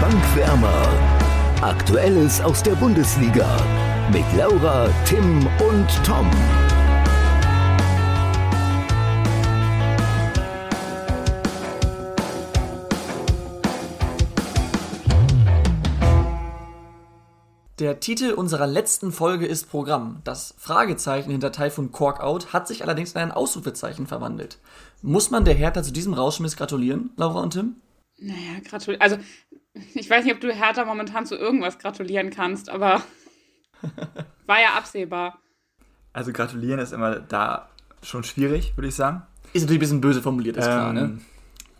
Bankwärmer. Aktuelles aus der Bundesliga mit Laura, Tim und Tom. Der Titel unserer letzten Folge ist Programm. Das Fragezeichen hinter Typhoon Cork Out hat sich allerdings in ein Ausrufezeichen verwandelt. Muss man der Hertha zu diesem Rauschmiss gratulieren, Laura und Tim? Naja, gratulieren. Also, ich weiß nicht, ob du Hertha momentan zu irgendwas gratulieren kannst, aber war ja absehbar. Also gratulieren ist immer da schon schwierig, würde ich sagen. Ist natürlich ein bisschen böse formuliert, ist klar, ne? Ähm,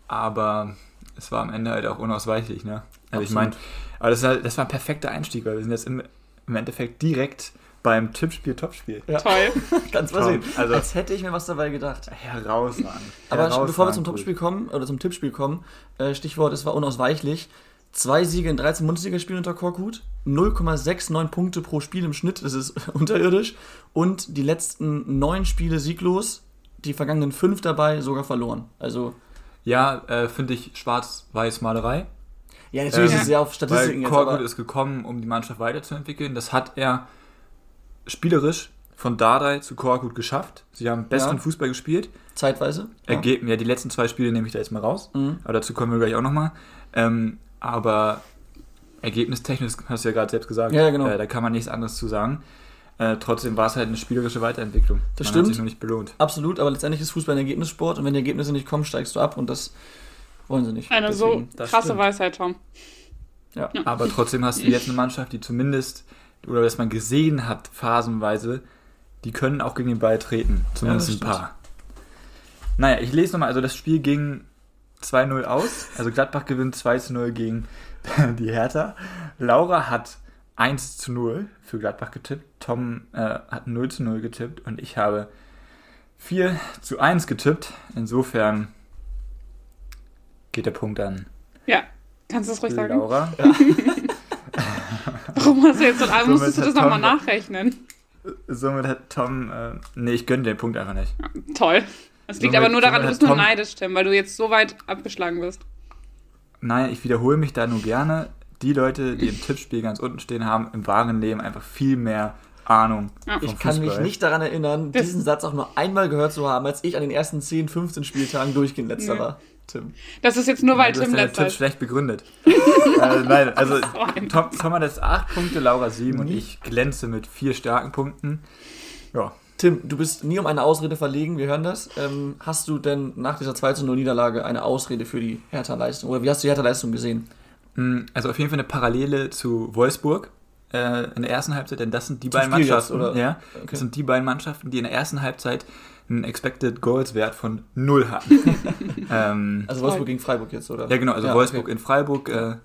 Aber es war am Ende halt auch unausweichlich, ne? Also ich Absolut. meine, aber das, ist halt, das war ein perfekter Einstieg, weil wir sind jetzt im, im Endeffekt direkt beim Tippspiel, Topspiel. Ja. Toll. Ganz was Tom, also, als hätte ich mir was dabei gedacht. Herausragend. Aber Herausragend bevor wir zum gut. Topspiel kommen, oder zum Tippspiel kommen, äh, Stichwort, es war unausweichlich. Zwei Siege in 13 Bundesligaspielen unter Korkut, 0,69 Punkte pro Spiel im Schnitt, das ist unterirdisch. Und die letzten neun Spiele sieglos, die vergangenen fünf dabei sogar verloren. Also, Ja, äh, finde ich schwarz-weiß-Malerei. ja, natürlich Ähm, ist es ja auf Statistiken Weil jetzt, Korkut aber ist gekommen, um die Mannschaft weiterzuentwickeln. Das hat er spielerisch von Dardai zu Korkut geschafft. Sie haben besseren Ja. Fußball gespielt. zeitweise. Ja. Ergeben, ja, die letzten zwei Spiele nehme ich da jetzt mal raus. Mhm. Aber dazu kommen wir gleich auch nochmal. Ähm, aber ergebnistechnisch, hast du ja gerade selbst gesagt, Ja, ja, genau. äh, da kann man nichts anderes zu sagen. Äh, trotzdem war es halt eine spielerische Weiterentwicklung. Das man stimmt. Hat sich noch nicht belohnt. Absolut, aber letztendlich ist Fußball ein Ergebnissport und wenn die Ergebnisse nicht kommen, steigst du ab und das wollen sie nicht. Eine Deswegen. so das krasse stimmt. Weisheit, Tom. Ja. Aber trotzdem hast du jetzt eine Mannschaft, die zumindest, oder dass man gesehen hat, phasenweise, die können auch gegen den Ball treten. Zumindest Ja, ein paar. Naja, ich lese nochmal, also das Spiel ging 2-0 aus. Also Gladbach gewinnt 2-0 gegen die Hertha. Laura hat 1-0 für Gladbach getippt. Tom äh, hat 0-0 getippt und ich habe 4-1 getippt. Insofern geht der Punkt an Ja. Kannst du das ruhig sagen? Laura. Warum hast du jetzt so, Somit musstest du das nochmal nachrechnen? Somit hat Tom. Äh, nee, ich gönne den Punkt einfach nicht. Toll. Das liegt Somit- aber nur daran, du bist nur neidisch, Tim, weil du jetzt so weit abgeschlagen bist. Nein, ich wiederhole mich da nur gerne. Die Leute, die im Tippspiel ganz unten stehen, haben im wahren Leben einfach viel mehr Ahnung. Ja. vom Ich kann mich nicht daran erinnern, diesen Satz auch nur einmal gehört zu haben, als ich an den ersten 10, 15 Spieltagen durchgehend letzter Ja. war. Tim. Das ist jetzt nur, weil hast Tim letzter ist. schlecht begründet. äh, nein, also So Tom, Tom hat jetzt 8 Punkte, Laura 7 und Mhm. ich glänze mit vier starken Punkten. Ja, Tim, du bist nie um eine Ausrede verlegen, wir hören das. Ähm, hast du denn nach dieser 2 0 Niederlage eine Ausrede für die Hertha-Leistung? Oder wie hast du die Hertha-Leistung gesehen? Mm, also auf jeden Fall eine Parallele zu Wolfsburg äh, in der ersten Halbzeit, denn das sind die Zum beiden Spiel jetzt, Mannschaften, oder? ja, Okay. das sind die beiden Mannschaften, die in der ersten Halbzeit einen Expected Goals Wert von 0 hatten. ähm, Also Wolfsburg gegen Freiburg jetzt, oder? Ja, genau, also Ja, Wolfsburg okay. in Freiburg, äh,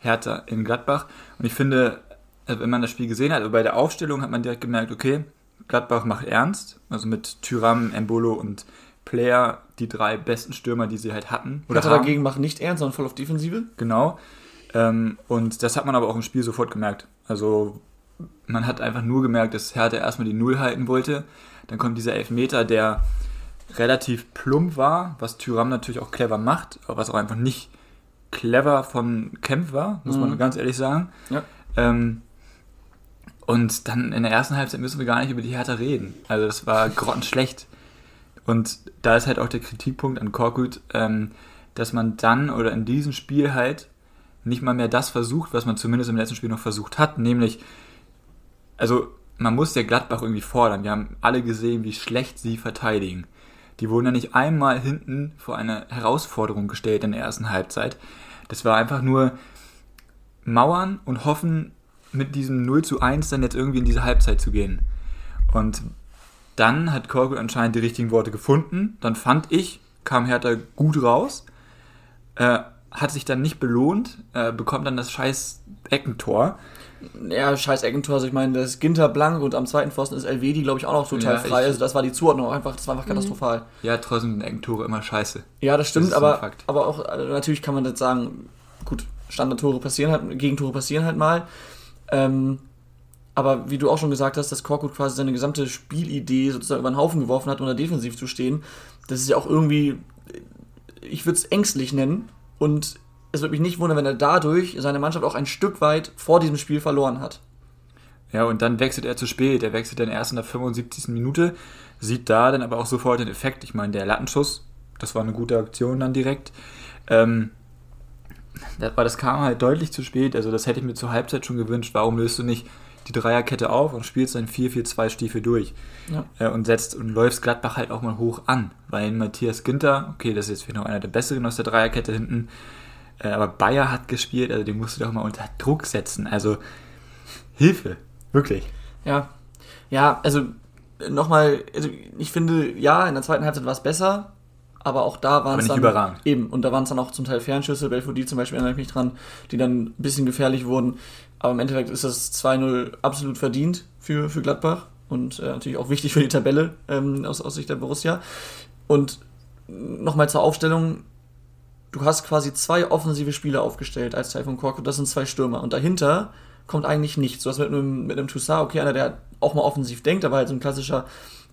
Hertha in Gladbach. Und ich finde, äh, wenn man das Spiel gesehen hat, also bei der Aufstellung hat man direkt gemerkt, okay, Gladbach macht ernst. Also mit Tyram, Embolo und Player, die drei besten Stürmer, die sie halt hatten. Hertha haben. dagegen macht nicht ernst, sondern voll auf Defensive. Genau. Ähm, und das hat man aber auch im Spiel sofort gemerkt. Also man hat einfach nur gemerkt, dass Hertha erstmal die Null halten wollte. Dann kommt dieser Elfmeter, der relativ plump war, was Tyram natürlich auch clever macht, aber was auch einfach nicht clever von Kempf war, muss man Mhm. ganz ehrlich sagen. Ja. Ähm, und dann in der ersten Halbzeit müssen wir gar nicht über die Hertha reden. Also das war grottenschlecht. Und da ist halt auch der Kritikpunkt an Korkut, ähm, dass man dann oder in diesem Spiel halt nicht mal mehr das versucht, was man zumindest im letzten Spiel noch versucht hat, nämlich, also man muss der Gladbach irgendwie fordern. Wir haben alle gesehen, wie schlecht sie verteidigen. Die wurden ja nicht einmal hinten vor eine Herausforderung gestellt in der ersten Halbzeit. Das war einfach nur mauern und hoffen, mit diesem 0 zu 1 dann jetzt irgendwie in diese Halbzeit zu gehen. Und dann hat Korkut anscheinend die richtigen Worte gefunden. Dann fand ich, kam Hertha gut raus, äh, hat sich dann nicht belohnt, äh, bekommt dann das scheiß Eckentor. Ja, scheiß Eckentor. Also ich meine, das ist Ginter blank und am zweiten Pfosten ist Elvedi, glaube ich, auch noch total Ja, frei. Also das war die Zuordnung einfach, das war einfach katastrophal. Ja, trotzdem sind Eckentore immer scheiße. Ja, das stimmt, Das aber, aber auch also natürlich kann man jetzt sagen, gut, Standardtore passieren halt, Gegentore passieren halt mal. Ähm, aber wie du auch schon gesagt hast, dass Korkut quasi seine gesamte Spielidee sozusagen über den Haufen geworfen hat, um da defensiv zu stehen, das ist ja auch irgendwie, ich würde es ängstlich nennen. Und es würde mich nicht wundern, wenn er dadurch seine Mannschaft auch ein Stück weit vor diesem Spiel verloren hat. Ja, und dann wechselt er zu spät. Er wechselt dann erst in der 75. Minute, sieht da dann aber auch sofort den Effekt. Ich meine, der Lattenschuss, das war eine gute Aktion dann direkt. Ähm, aber das kam halt deutlich zu spät. Also, das hätte ich mir zur Halbzeit schon gewünscht. Warum löst du nicht die Dreierkette auf und spielst dann 4-4-2-Stiefel durch? Ja. Äh, und setzt und läufst Gladbach halt auch mal hoch an. Weil Matthias Ginter, okay, das ist jetzt vielleicht noch einer der besseren aus der Dreierkette hinten, äh, aber Bayer hat gespielt, also den musst du doch mal unter Druck setzen. Also, Hilfe. Wirklich. Ja. Ja, also nochmal, also ich finde, ja, in der zweiten Halbzeit war es besser, aber auch da waren es dann überragend. eben und da waren es dann auch zum Teil Fernschüsse, Belfodil zum Beispiel erinnere ich mich dran, die dann ein bisschen gefährlich wurden. Aber im Endeffekt ist das 2-0 absolut verdient für, für Gladbach und äh, natürlich auch wichtig für die Tabelle ähm, aus, aus Sicht der Borussia. Und nochmal zur Aufstellung, du hast quasi zwei offensive Spieler aufgestellt als Teil von Korkut, das sind zwei Stürmer. Und dahinter kommt eigentlich nichts. Du hast mit einem, mit einem Toussaint, okay, einer, der auch mal offensiv denkt, aber halt so ein klassischer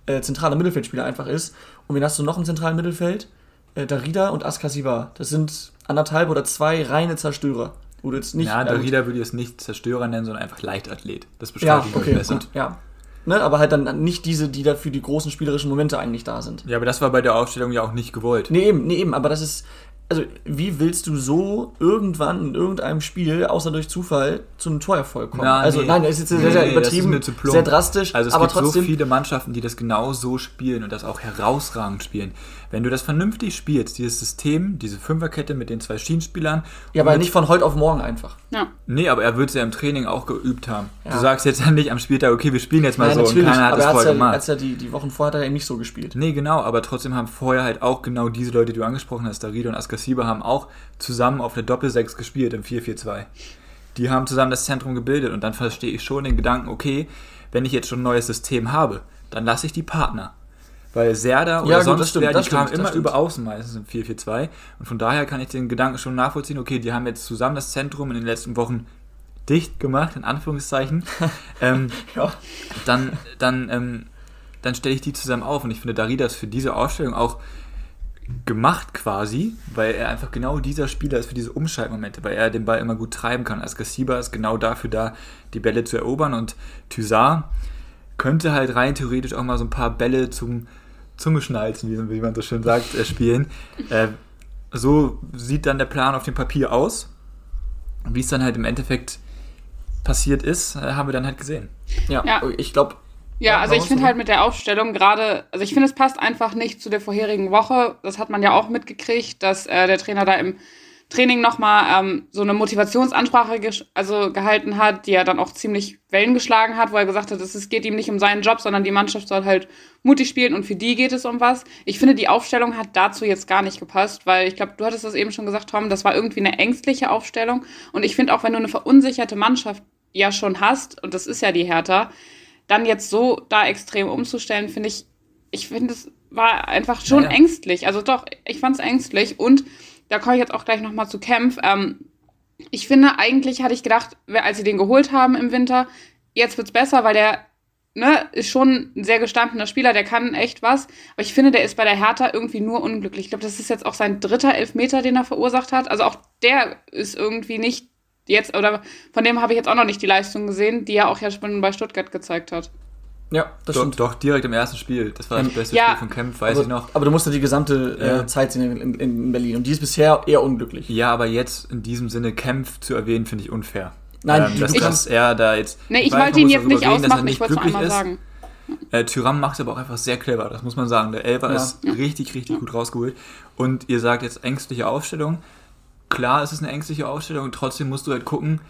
äh, zentraler Mittelfeldspieler einfach ist. Und wen hast du noch im zentralen Mittelfeld? Äh, Darida und Askasiba. Das sind anderthalb oder zwei reine Zerstörer. Du jetzt nicht. Ja, äh, Darida würde ich es nicht Zerstörer nennen, sondern einfach Leichtathlet. Das Ja, beschreibt ihn okay, besser. gut, ja. Ne, aber halt dann nicht diese, die da für die großen spielerischen Momente eigentlich da sind. Ja, aber das war bei der Aufstellung ja auch nicht gewollt. Nee, eben, nee, eben, aber das ist. Also, wie willst du so irgendwann in irgendeinem Spiel, außer durch Zufall, zu einem Torerfolg kommen? Na, also, nee. nein, das ist jetzt sehr, Nee, sehr übertrieben, sehr drastisch, Also es aber gibt trotzdem. so viele Mannschaften, die das genau so spielen und das auch herausragend spielen. Wenn du das vernünftig spielst, dieses System, diese Fünferkette mit den zwei Schienenspielern. ja, aber nicht von heute auf morgen einfach. Ja. Nee, aber er wird es ja im Training auch geübt haben. Ja. Du sagst jetzt ja nicht am Spieltag, okay, wir spielen jetzt mal Nein, so und keiner hat aber das er vorher ja, gemacht. ja die, die Wochen vorher hat er eben nicht so gespielt. Nee, genau, aber trotzdem haben vorher halt auch genau diese Leute, die du angesprochen hast, Darida und Askasiba, haben auch zusammen auf der Doppel-6 gespielt im 4-4-2. Die haben zusammen das Zentrum gebildet und dann verstehe ich schon den Gedanken, okay, wenn ich jetzt schon ein neues System habe, dann lasse ich die Partner. Weil Serda oder Ja, gut, sonst stimmt, wer, die kamen immer über Außen meistens im 4-4-2 und von daher kann ich den Gedanken schon nachvollziehen, okay, die haben jetzt zusammen das Zentrum in den letzten Wochen dicht gemacht, in Anführungszeichen. ähm, Ja. dann, dann, ähm, dann stelle ich die zusammen auf und ich finde Darida ist für diese Ausstellung auch gemacht quasi, weil er einfach genau dieser Spieler ist für diese Umschaltmomente, weil er den Ball immer gut treiben kann. Als Gassiba ist genau dafür da, die Bälle zu erobern und Thysar könnte halt rein theoretisch auch mal so ein paar Bälle zum Zungeschnalzen, wie, wie man so schön sagt, äh, spielen. Äh, so sieht dann der Plan auf dem Papier aus. Wie es dann halt im Endeffekt passiert ist, äh, haben wir dann halt gesehen. Ja, Ja. ich glaube. Ja, also ich finde halt mit der Aufstellung gerade, also ich finde, es passt einfach nicht zu der vorherigen Woche. Das hat man ja auch mitgekriegt, dass äh, der Trainer da im Training nochmal ähm, so eine Motivationsansprache also gehalten hat, die er dann auch ziemlich Wellen geschlagen hat, wo er gesagt hat, es geht ihm nicht um seinen Job, sondern die Mannschaft soll halt mutig spielen und für die geht es um was. Ich finde, die Aufstellung hat dazu jetzt gar nicht gepasst, weil ich glaube, du hattest das eben schon gesagt, Tom, das war irgendwie eine ängstliche Aufstellung. Und ich finde auch, wenn du eine verunsicherte Mannschaft ja schon hast, und das ist ja die Hertha, dann jetzt so da extrem umzustellen, finde ich, ich finde, es war einfach schon Naja. ängstlich. Also doch, ich fand es ängstlich und da komme ich jetzt auch gleich nochmal zu Kempf. Ähm, ich finde, eigentlich hatte ich gedacht, als sie den geholt haben im Winter, jetzt wird's besser, weil der ne, ist schon ein sehr gestandener Spieler, der kann echt was. Aber ich finde, der ist bei der Hertha irgendwie nur unglücklich. Ich glaube, das ist jetzt auch sein dritter Elfmeter, den er verursacht hat. Also auch der ist irgendwie nicht jetzt, oder von dem habe ich jetzt auch noch nicht die Leistung gesehen, die er auch ja schon bei Stuttgart gezeigt hat. Ja, das Doch, stimmt. doch, direkt im ersten Spiel. Das war das beste Ja. Spiel von Kempf, weiß aber, ich noch. aber du musst ja die gesamte Ja. äh, Zeit sehen in, in Berlin. Und die ist bisher eher unglücklich. Ja, aber jetzt in diesem Sinne Kempf zu erwähnen, finde ich unfair. Nein, ähm, du- dass, du dass kannst- er da jetzt. Nee, ich wollte ihn jetzt nicht reden, dass er ausmachen, nicht ich wollte es glücklich einmal ist. sagen. Äh, Tyram macht es aber auch einfach sehr clever, das muss man sagen. Der Elfer Ja. ist richtig, richtig gut rausgeholt. Und ihr sagt jetzt ängstliche Aufstellung. Klar, es ist eine ängstliche Aufstellung, trotzdem musst du halt gucken,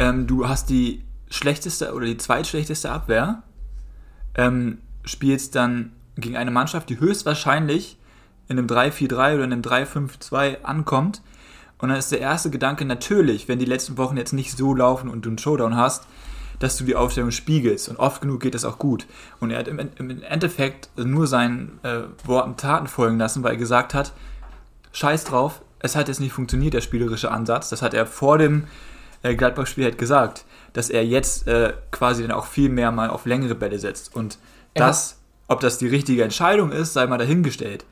ähm, du hast die schlechteste oder die zweitschlechteste Abwehr, ähm, spielst dann gegen eine Mannschaft, die höchstwahrscheinlich in einem 3-4-3 oder in einem 3-5-2 ankommt. Und dann ist der erste Gedanke natürlich, wenn die letzten Wochen jetzt nicht so laufen und du einen Showdown hast, dass du die Aufstellung spiegelst. Und oft genug geht das auch gut. Und er hat im, Endeffekt nur seinen äh, Worten Taten folgen lassen, weil er gesagt hat, scheiß drauf, es hat jetzt nicht funktioniert, der spielerische Ansatz. Das hat er vor dem äh, Gladbach-Spiel halt gesagt, dass er jetzt äh, quasi dann auch viel mehr mal auf längere Bälle setzt. Und Er das, ob das die richtige Entscheidung ist, sei mal dahingestellt.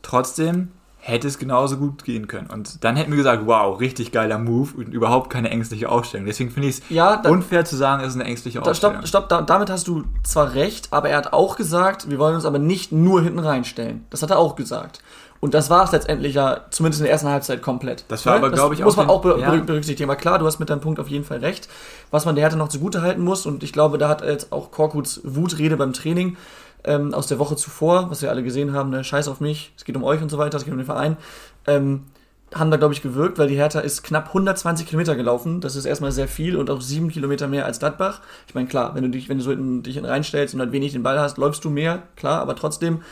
Trotzdem hätte es genauso gut gehen können. Und dann hätten wir gesagt, wow, richtig geiler Move und überhaupt keine ängstliche Aufstellung. Deswegen finde ich es Ja, unfair zu sagen, es ist eine ängstliche Da, Aufstellung. stopp, stopp, da, damit hast du zwar recht, aber er hat auch gesagt, wir wollen uns aber nicht nur hinten reinstellen. Das hat er auch gesagt. Und das war es letztendlich ja, zumindest in der ersten Halbzeit komplett. Das war aber, glaub ich, muss man auch ja. ber- berücksichtigen. Aber klar, du hast mit deinem Punkt auf jeden Fall recht. Was man der Härte noch zugute halten muss, und ich glaube, da hat jetzt auch Korkuts Wutrede beim Training ähm, aus der Woche zuvor, was wir alle gesehen haben, ne, Scheiß auf mich, es geht um euch und so weiter, es geht um den Verein, ähm, haben da, glaube ich, gewirkt, weil die Hertha ist knapp 120 Kilometer gelaufen. Das ist erstmal sehr viel und auch sieben Kilometer mehr als Gladbach. Ich meine, klar, wenn du dich, wenn du so in, dich in reinstellst und halt wenig den Ball hast, läufst du mehr, klar, aber trotzdem,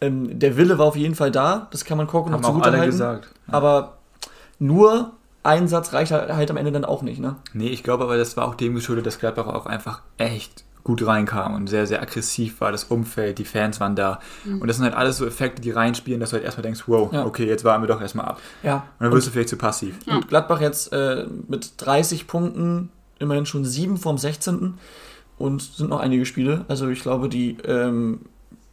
ähm, der Wille war auf jeden Fall da. Das kann man Korko noch Haben auch zugute alle halten. gesagt. Aber nur ein Satz reicht halt halt am Ende dann auch nicht, ne? Nee, ich glaube aber, das war auch dem geschuldet, dass Gladbach auch einfach echt gut reinkam und sehr, sehr aggressiv war. Das Umfeld, die Fans waren da. Und das sind halt alles so Effekte, die reinspielen, dass du halt erstmal denkst, wow, Ja. okay, jetzt warten wir doch erstmal ab. Ja. Und dann wirst du vielleicht zu passiv. Und Gladbach jetzt äh, mit 30 Punkten, immerhin schon sieben vorm 16. Und sind noch einige Spiele. Also ich glaube, die ähm,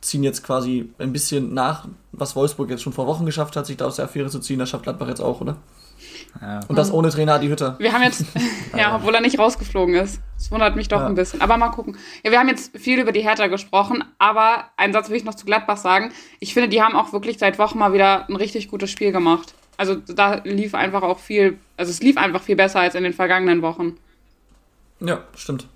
ziehen jetzt quasi ein bisschen nach, was Wolfsburg jetzt schon vor Wochen geschafft hat, sich da aus der Affäre zu ziehen. Das schafft Gladbach jetzt auch, oder? Ja. Und das ohne Trainer Adi Hütter. Wir haben jetzt, ja, obwohl er nicht rausgeflogen ist. Das wundert mich doch Ja. ein bisschen. Aber mal gucken. Ja, wir haben jetzt viel über die Hertha gesprochen, aber einen Satz will ich noch zu Gladbach sagen. Ich finde, die haben auch wirklich seit Wochen mal wieder ein richtig gutes Spiel gemacht. Also da lief einfach auch viel, also es lief einfach viel besser als in den vergangenen Wochen. Ja, stimmt.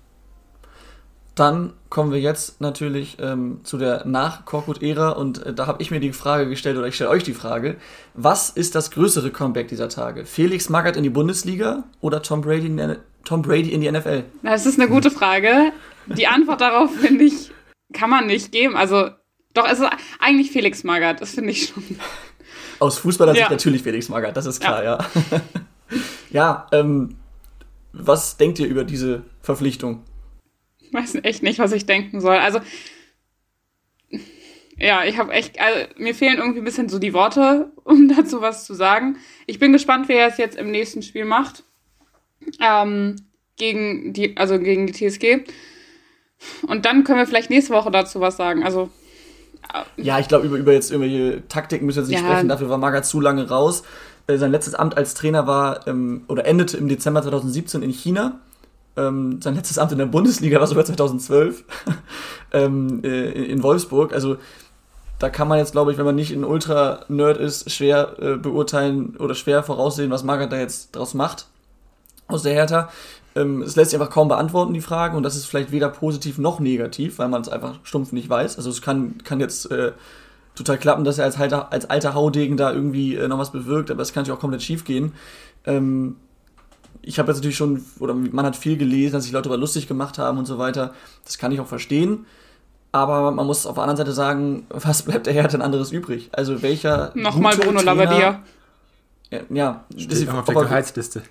Dann kommen wir jetzt natürlich ähm, zu der Nach-Korkut-Ära und äh, da habe ich mir die Frage gestellt, oder ich stelle euch die Frage, was ist das größere Comeback dieser Tage? Felix Magath in die Bundesliga oder Tom Brady in, die- Tom Brady in die NFL? Das ist eine gute Frage. Die Antwort darauf, finde ich, kann man nicht geben. Also, doch, es ist eigentlich Felix Magath, das finde ich schon. Aus Fußballersicht Ja. natürlich Felix Magath, das ist klar, ja. Ja, ähm, was denkt ihr über diese Verpflichtung? Ich weiß echt nicht, was ich denken soll. Also, ja, ich habe echt, also, mir fehlen irgendwie ein bisschen so die Worte, um dazu was zu sagen. Ich bin gespannt, wer es jetzt im nächsten Spiel macht. Ähm, gegen die, also gegen die TSG. Und dann können wir vielleicht nächste Woche dazu was sagen. Also, Ja, ich glaube, über, über jetzt irgendwelche Taktiken müssen wir jetzt nicht Ja. sprechen. Dafür war Magath zu lange raus. Äh, sein letztes Amt als Trainer war ähm, oder endete im Dezember 2017 in China. Ähm, sein letztes Amt in der Bundesliga war sogar 2012 ähm, äh, in Wolfsburg. Also da kann man jetzt, glaube ich, wenn man nicht ein Ultra-Nerd ist, schwer äh, beurteilen oder schwer voraussehen, was Magath da jetzt draus macht aus der Hertha. Ähm, es lässt sich einfach kaum beantworten, die Fragen, und das ist vielleicht weder positiv noch negativ, weil man es einfach stumpf nicht weiß. Also es kann, kann jetzt äh, total klappen, dass er als alter, als alter Haudegen da irgendwie äh, noch was bewirkt, aber es kann natürlich auch komplett schief gehen. Ähm, ich habe jetzt natürlich schon, oder man hat viel gelesen, dass sich Leute darüber lustig gemacht haben und so weiter. Das kann ich auch verstehen. Aber man muss auf der anderen Seite sagen, was bleibt der Hertha denn anderes übrig? Also welcher nochmal gute Bruno Labbadia. Ja, ja Steht noch auf der Gehaltsliste.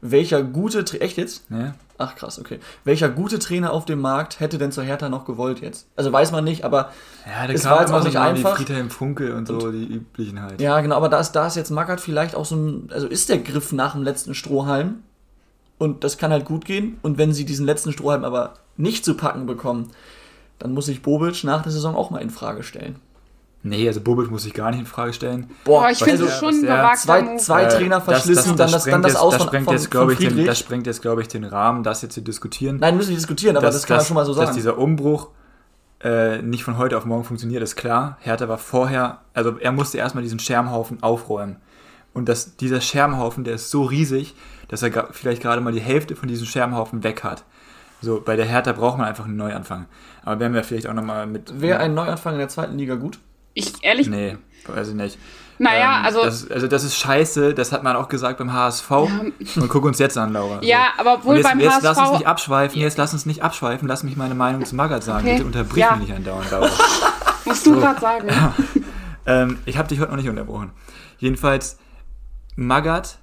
welcher gute echt jetzt? Ja. Ach krass, okay. Welcher gute Trainer auf dem Markt hätte denn zur Hertha noch gewollt jetzt? Also weiß man nicht, aber Ja, da Es war jetzt auch so nicht Namen wie einfach. Friedhelm Funkel und so, die üblichen halt. ja, genau, aber da ist, da ist jetzt Magath vielleicht auch so ein, also ist der Griff nach dem letzten Strohhalm und das kann halt gut gehen und wenn sie diesen letzten Strohhalm aber nicht zu packen bekommen, dann muss sich Bobic nach der Saison auch mal in Frage stellen. Nee, also Bobic muss ich gar nicht in Frage stellen. Boah, ich finde es schon gewagter Zwei, zwei Äh, Trainer verschlissen, dann das, dann sprengt das jetzt- Aus das von, sprengt von, jetzt, von glaube ich, den, das sprengt jetzt, glaube ich, den Rahmen, das jetzt zu diskutieren. Nein, müssen wir nicht diskutieren, aber das, kann man schon mal so Dass sagen. dieser Umbruch äh, nicht von heute auf morgen funktioniert, ist klar. Hertha war vorher, also er musste erstmal diesen Schermhaufen aufräumen. Und das, dieser Schermhaufen, der ist so riesig, dass er vielleicht gerade mal die Hälfte von diesem Schermhaufen weg hat. So, bei der Hertha braucht man einfach einen Neuanfang. Aber werden wir vielleicht auch nochmal mit. Wäre ein Neuanfang in der zweiten Liga gut? Ich ehrlich, Nee, weiß ich nicht. naja, Ähm, also. Das, also das ist scheiße, das hat man auch gesagt beim HSV. Und guck uns jetzt an, Laura. ja, aber Und obwohl jetzt, beim jetzt lass uns HSV. nicht abschweifen, jetzt lass uns nicht abschweifen, lass mich meine Meinung zu Magath sagen. Okay. Bitte unterbrich Ja. mich nicht andauernd, Laura. Musst du gerade sagen. ähm, ich habe dich heute noch nicht unterbrochen. Jedenfalls, Magath,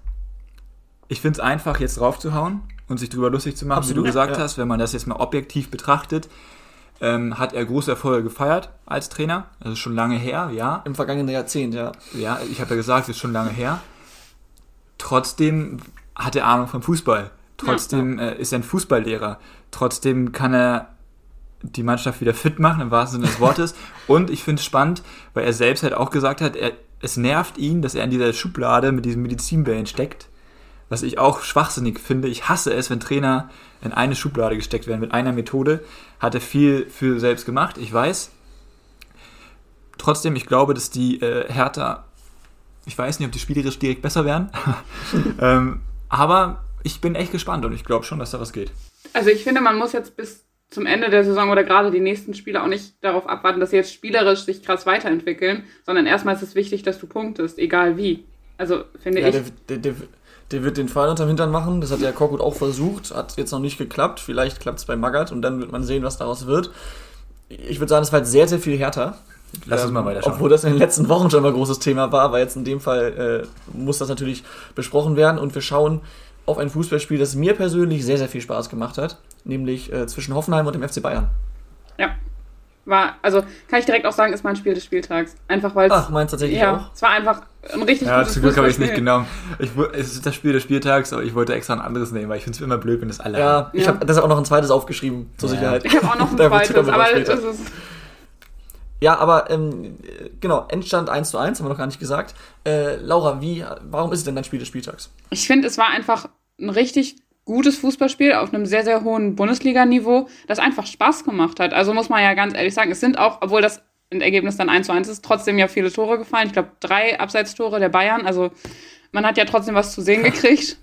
ich finde es einfach, jetzt draufzuhauen und sich drüber lustig zu machen, wie Absolut, du gesagt ja. hast, wenn man das jetzt mal objektiv betrachtet. Ähm, hat er große Erfolge gefeiert als Trainer. Also schon lange her, ja. Im vergangenen Jahrzehnt, ja. Ja, ich habe ja gesagt, ist schon lange her. Trotzdem hat er Ahnung vom Fußball. Trotzdem äh, ist er ein Fußballlehrer. Trotzdem kann er die Mannschaft wieder fit machen, im wahrsten Sinne des Wortes. Und ich finde es spannend, weil er selbst halt auch gesagt hat, er es nervt ihn, dass er in dieser Schublade mit diesen Medizinbällen steckt. Was ich auch schwachsinnig finde. Ich hasse es, wenn Trainer in eine Schublade gesteckt werden mit einer Methode. Hat er viel für selbst gemacht, ich weiß. Trotzdem, ich glaube, dass die äh, Hertha, ich weiß nicht, ob die spielerisch direkt besser werden. ähm, aber ich bin echt gespannt und ich glaube schon, dass da was geht. Also ich finde, man muss jetzt bis zum Ende der Saison oder gerade die nächsten Spiele auch nicht darauf abwarten, dass sie jetzt spielerisch sich krass weiterentwickeln, sondern erstmal ist es wichtig, dass du punktest, egal wie. Also finde Ja, ich. der, der, der, der wird den Pfeil unterm Hintern machen. Das hat der Korkut auch versucht. Hat jetzt noch nicht geklappt. Vielleicht klappt es bei Magath und dann wird man sehen, was daraus wird. Ich würde sagen, es war jetzt sehr, sehr viel härter. Lass uns mal weiterschauen. Obwohl das in den letzten Wochen schon mal ein großes Thema war, aber jetzt in dem Fall äh, muss das natürlich besprochen werden und wir schauen auf ein Fußballspiel, das mir persönlich sehr, sehr viel Spaß gemacht hat, nämlich äh, zwischen Hoffenheim und dem FC Bayern. Ja. War, also kann ich direkt auch sagen, ist mein Spiel des Spieltags. Einfach weil es. Ach, meinst du tatsächlich ja, auch? es war einfach ein richtig Ja, gutes zum Glück habe ich es nicht genommen. Ich, es ist das Spiel des Spieltags, aber ich wollte extra ein anderes nehmen, weil ich finde es immer blöd, wenn das alle Ja, haben. ich Ja. habe deshalb auch noch ein zweites aufgeschrieben, zur Ja. Sicherheit. Ich habe auch noch ein zweites, aber drauf es ist. Ja, aber ähm, genau, Endstand 1 zu 1, haben wir noch gar nicht gesagt. Äh, Laura, wie, warum ist es denn dein Spiel des Spieltags? Ich finde, es war einfach ein richtig gutes Fußballspiel auf einem sehr, sehr hohen Bundesliga-Niveau, das einfach Spaß gemacht hat. Also muss man ja ganz ehrlich sagen, es sind auch, obwohl das Ergebnis dann 1 zu 1 ist, trotzdem ja viele Tore gefallen. Ich glaube, drei Abseitstore der Bayern. Also man hat ja trotzdem was zu sehen gekriegt.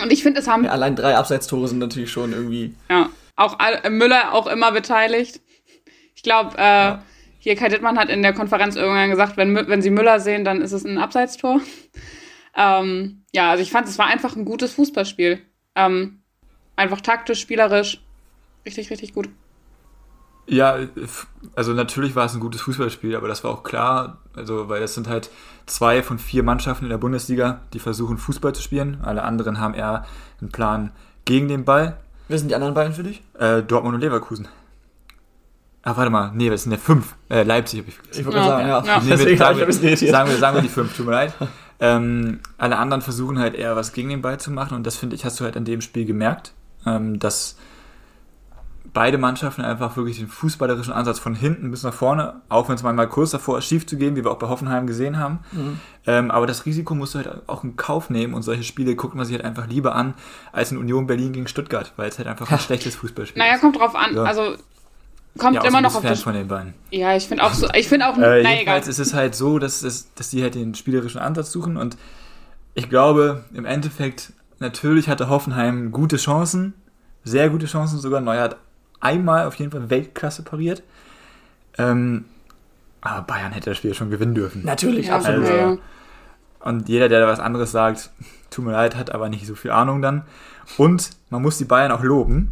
Und ich finde, es haben Ja, allein drei Abseitstore sind natürlich schon irgendwie. Ja, auch äh, Müller auch immer beteiligt. Ich glaube, äh, hier Kai Dittmann hat in der Konferenz irgendwann gesagt, wenn, wenn sie Müller sehen, dann ist es ein Abseitstor. ähm, ja, also ich fand, es war einfach ein gutes Fußballspiel. Ähm, einfach taktisch, spielerisch. Richtig, richtig gut. Ja, also natürlich war es ein gutes Fußballspiel, aber das war auch klar, also weil das sind halt zwei von vier Mannschaften in der Bundesliga, die versuchen Fußball zu spielen. Alle anderen haben eher einen Plan gegen den Ball. Wer sind die anderen beiden für dich? Äh, Dortmund und Leverkusen. Ah, warte mal, nee, das sind ja fünf. Äh, Leipzig habe ich vergessen. Ich wollte Ja. gerade sagen, ja. Ja. Nee, mit- Deswegen habe sagen, ich ein bisschen wir, irritiert. sagen, wir, sagen wir die fünf, tut mir leid. Ähm, alle anderen versuchen halt eher was gegen den Ball zu machen und das finde ich, hast du halt in dem Spiel gemerkt, ähm, dass beide Mannschaften einfach wirklich den fußballerischen Ansatz von hinten bis nach vorne, auch wenn es manchmal kurz davor ist, schief zu gehen, wie wir auch bei Hoffenheim gesehen haben. Mhm. Ähm, aber das Risiko musst du halt auch in Kauf nehmen und solche Spiele guckt man sich halt einfach lieber an als in Union Berlin gegen Stuttgart, weil es halt einfach ein schlechtes Fußballspiel Naja, ist. kommt drauf an. Ja. Also kommt ja, immer noch auf Fan das. von den beiden. Ja, ich finde auch so. Ich finde auch. Äh, na egal. jedenfalls ist es halt so, dass, es, dass die halt den spielerischen Ansatz suchen und ich glaube, im Endeffekt, natürlich hatte Hoffenheim gute Chancen, sehr gute Chancen sogar. Neuer hat einmal auf jeden Fall Weltklasse pariert. Ähm, aber Bayern hätte das Spiel schon gewinnen dürfen. Natürlich, Ja, absolut. Also- ja. Und jeder, der da was anderes sagt, tut mir leid, hat aber nicht so viel Ahnung dann. Und man muss die Bayern auch loben.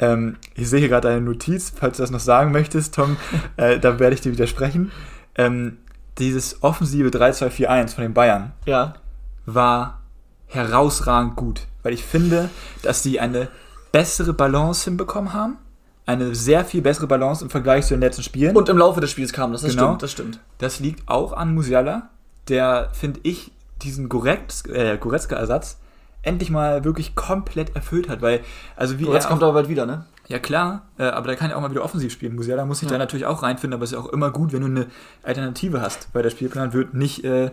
Ähm, ich sehe hier gerade eine Notiz, falls du das noch sagen möchtest, Tom, äh, da werde ich dir widersprechen. Ähm, dieses offensive 3-2-4-1 von den Bayern Ja. war herausragend gut, weil ich finde, dass sie eine bessere Balance hinbekommen haben. Eine sehr viel bessere Balance im Vergleich zu den letzten Spielen. Und im Laufe des Spiels kam das, das Genau. stimmt, das stimmt. Das liegt auch an Musiala, der, finde ich, diesen äh, Goretzka-Ersatz endlich mal wirklich komplett erfüllt hat, weil, also wie jetzt er kommt aber bald wieder, ne? ja klar, äh, aber der kann ja auch mal wieder offensiv spielen. Musiala muss sich Ja. da natürlich auch reinfinden, aber es ist ja auch immer gut, wenn du eine Alternative hast, weil der Spielplan wird nicht äh,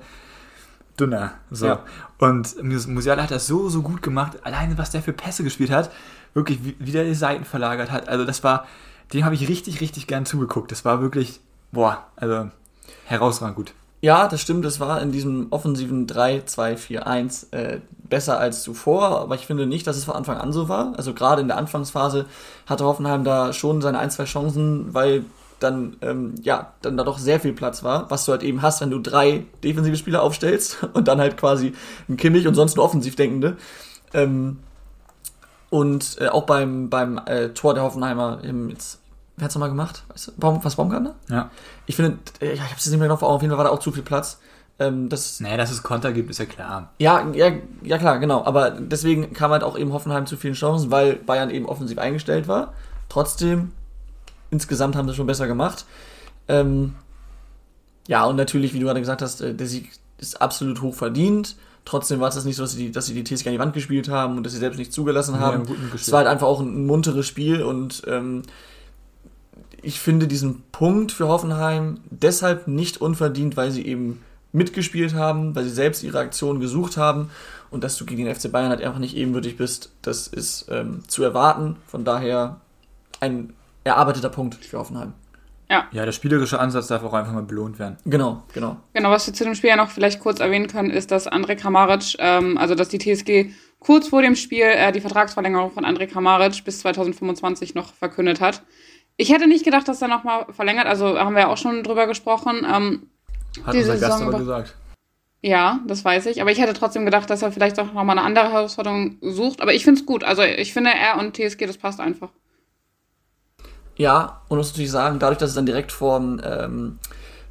dünner. So. Ja. Und Mus- Musiala hat das so, so gut gemacht, alleine was der für Pässe gespielt hat, wirklich wie, wie der die Seiten verlagert hat, also das war, dem habe ich richtig, richtig gern zugeguckt. Das war wirklich, boah, also herausragend gut. Ja, das stimmt, es war in diesem offensiven 3-2-4-1 äh, besser als zuvor, aber ich finde nicht, dass es von Anfang an so war. Also gerade in der Anfangsphase hatte Hoffenheim da schon seine ein, zwei Chancen, weil dann, ähm, ja, dann da doch sehr viel Platz war, was du halt eben hast, wenn du drei defensive Spieler aufstellst und dann halt quasi ein Kimmich und sonst nur offensiv Denkende. Ähm, und äh, auch beim, beim äh, Tor der Hoffenheimer, ähm, jetzt, wer hat's nochmal gemacht? Weißt du, Baum, was Baumgartner? Ja. Ich finde, äh, ich habe es nicht mehr genau vor Augen, auf jeden Fall war da auch zu viel Platz. Ähm, das, Naja, dass es Konter gibt, ist ja klar. ja, ja, ja klar, genau. Aber deswegen kam halt auch eben Hoffenheim zu vielen Chancen, weil Bayern eben offensiv eingestellt war. Trotzdem, insgesamt haben sie schon besser gemacht. Ähm, ja, und natürlich, wie du gerade gesagt hast, äh, der Sieg ist absolut hoch verdient. Trotzdem war es das nicht so, dass sie, die, dass sie die TSG an die Wand gespielt haben und dass sie selbst nicht zugelassen Ja, haben. mitgespielt. es war halt einfach auch ein, ein munteres Spiel und ähm, ich finde diesen Punkt für Hoffenheim deshalb nicht unverdient, weil sie eben mitgespielt haben, weil sie selbst ihre Aktionen gesucht haben und dass du gegen den FC Bayern halt einfach nicht ebenbürtig bist, das ist ähm, zu erwarten. Von daher ein erarbeiteter Punkt für Hoffenheim. Ja. Ja, der spielerische Ansatz darf auch einfach mal belohnt werden. Genau, genau. Genau, was wir zu dem Spiel ja noch vielleicht kurz erwähnen können, ist, dass André Kramaric, ähm, also dass die TSG kurz vor dem Spiel äh, die Vertragsverlängerung von André Kramaric bis 2025 noch verkündet hat. Ich hätte nicht gedacht, dass er nochmal verlängert, also haben wir ja auch schon drüber gesprochen. Ähm, Hat unser Gast Saison aber über- gesagt. ja, das weiß ich, aber ich hätte trotzdem gedacht, dass er vielleicht auch nochmal eine andere Herausforderung sucht. Aber ich finde es gut, also ich finde er und TSG, das passt einfach. Ja, und muss natürlich sagen, dadurch, dass es dann direkt vorm, ähm,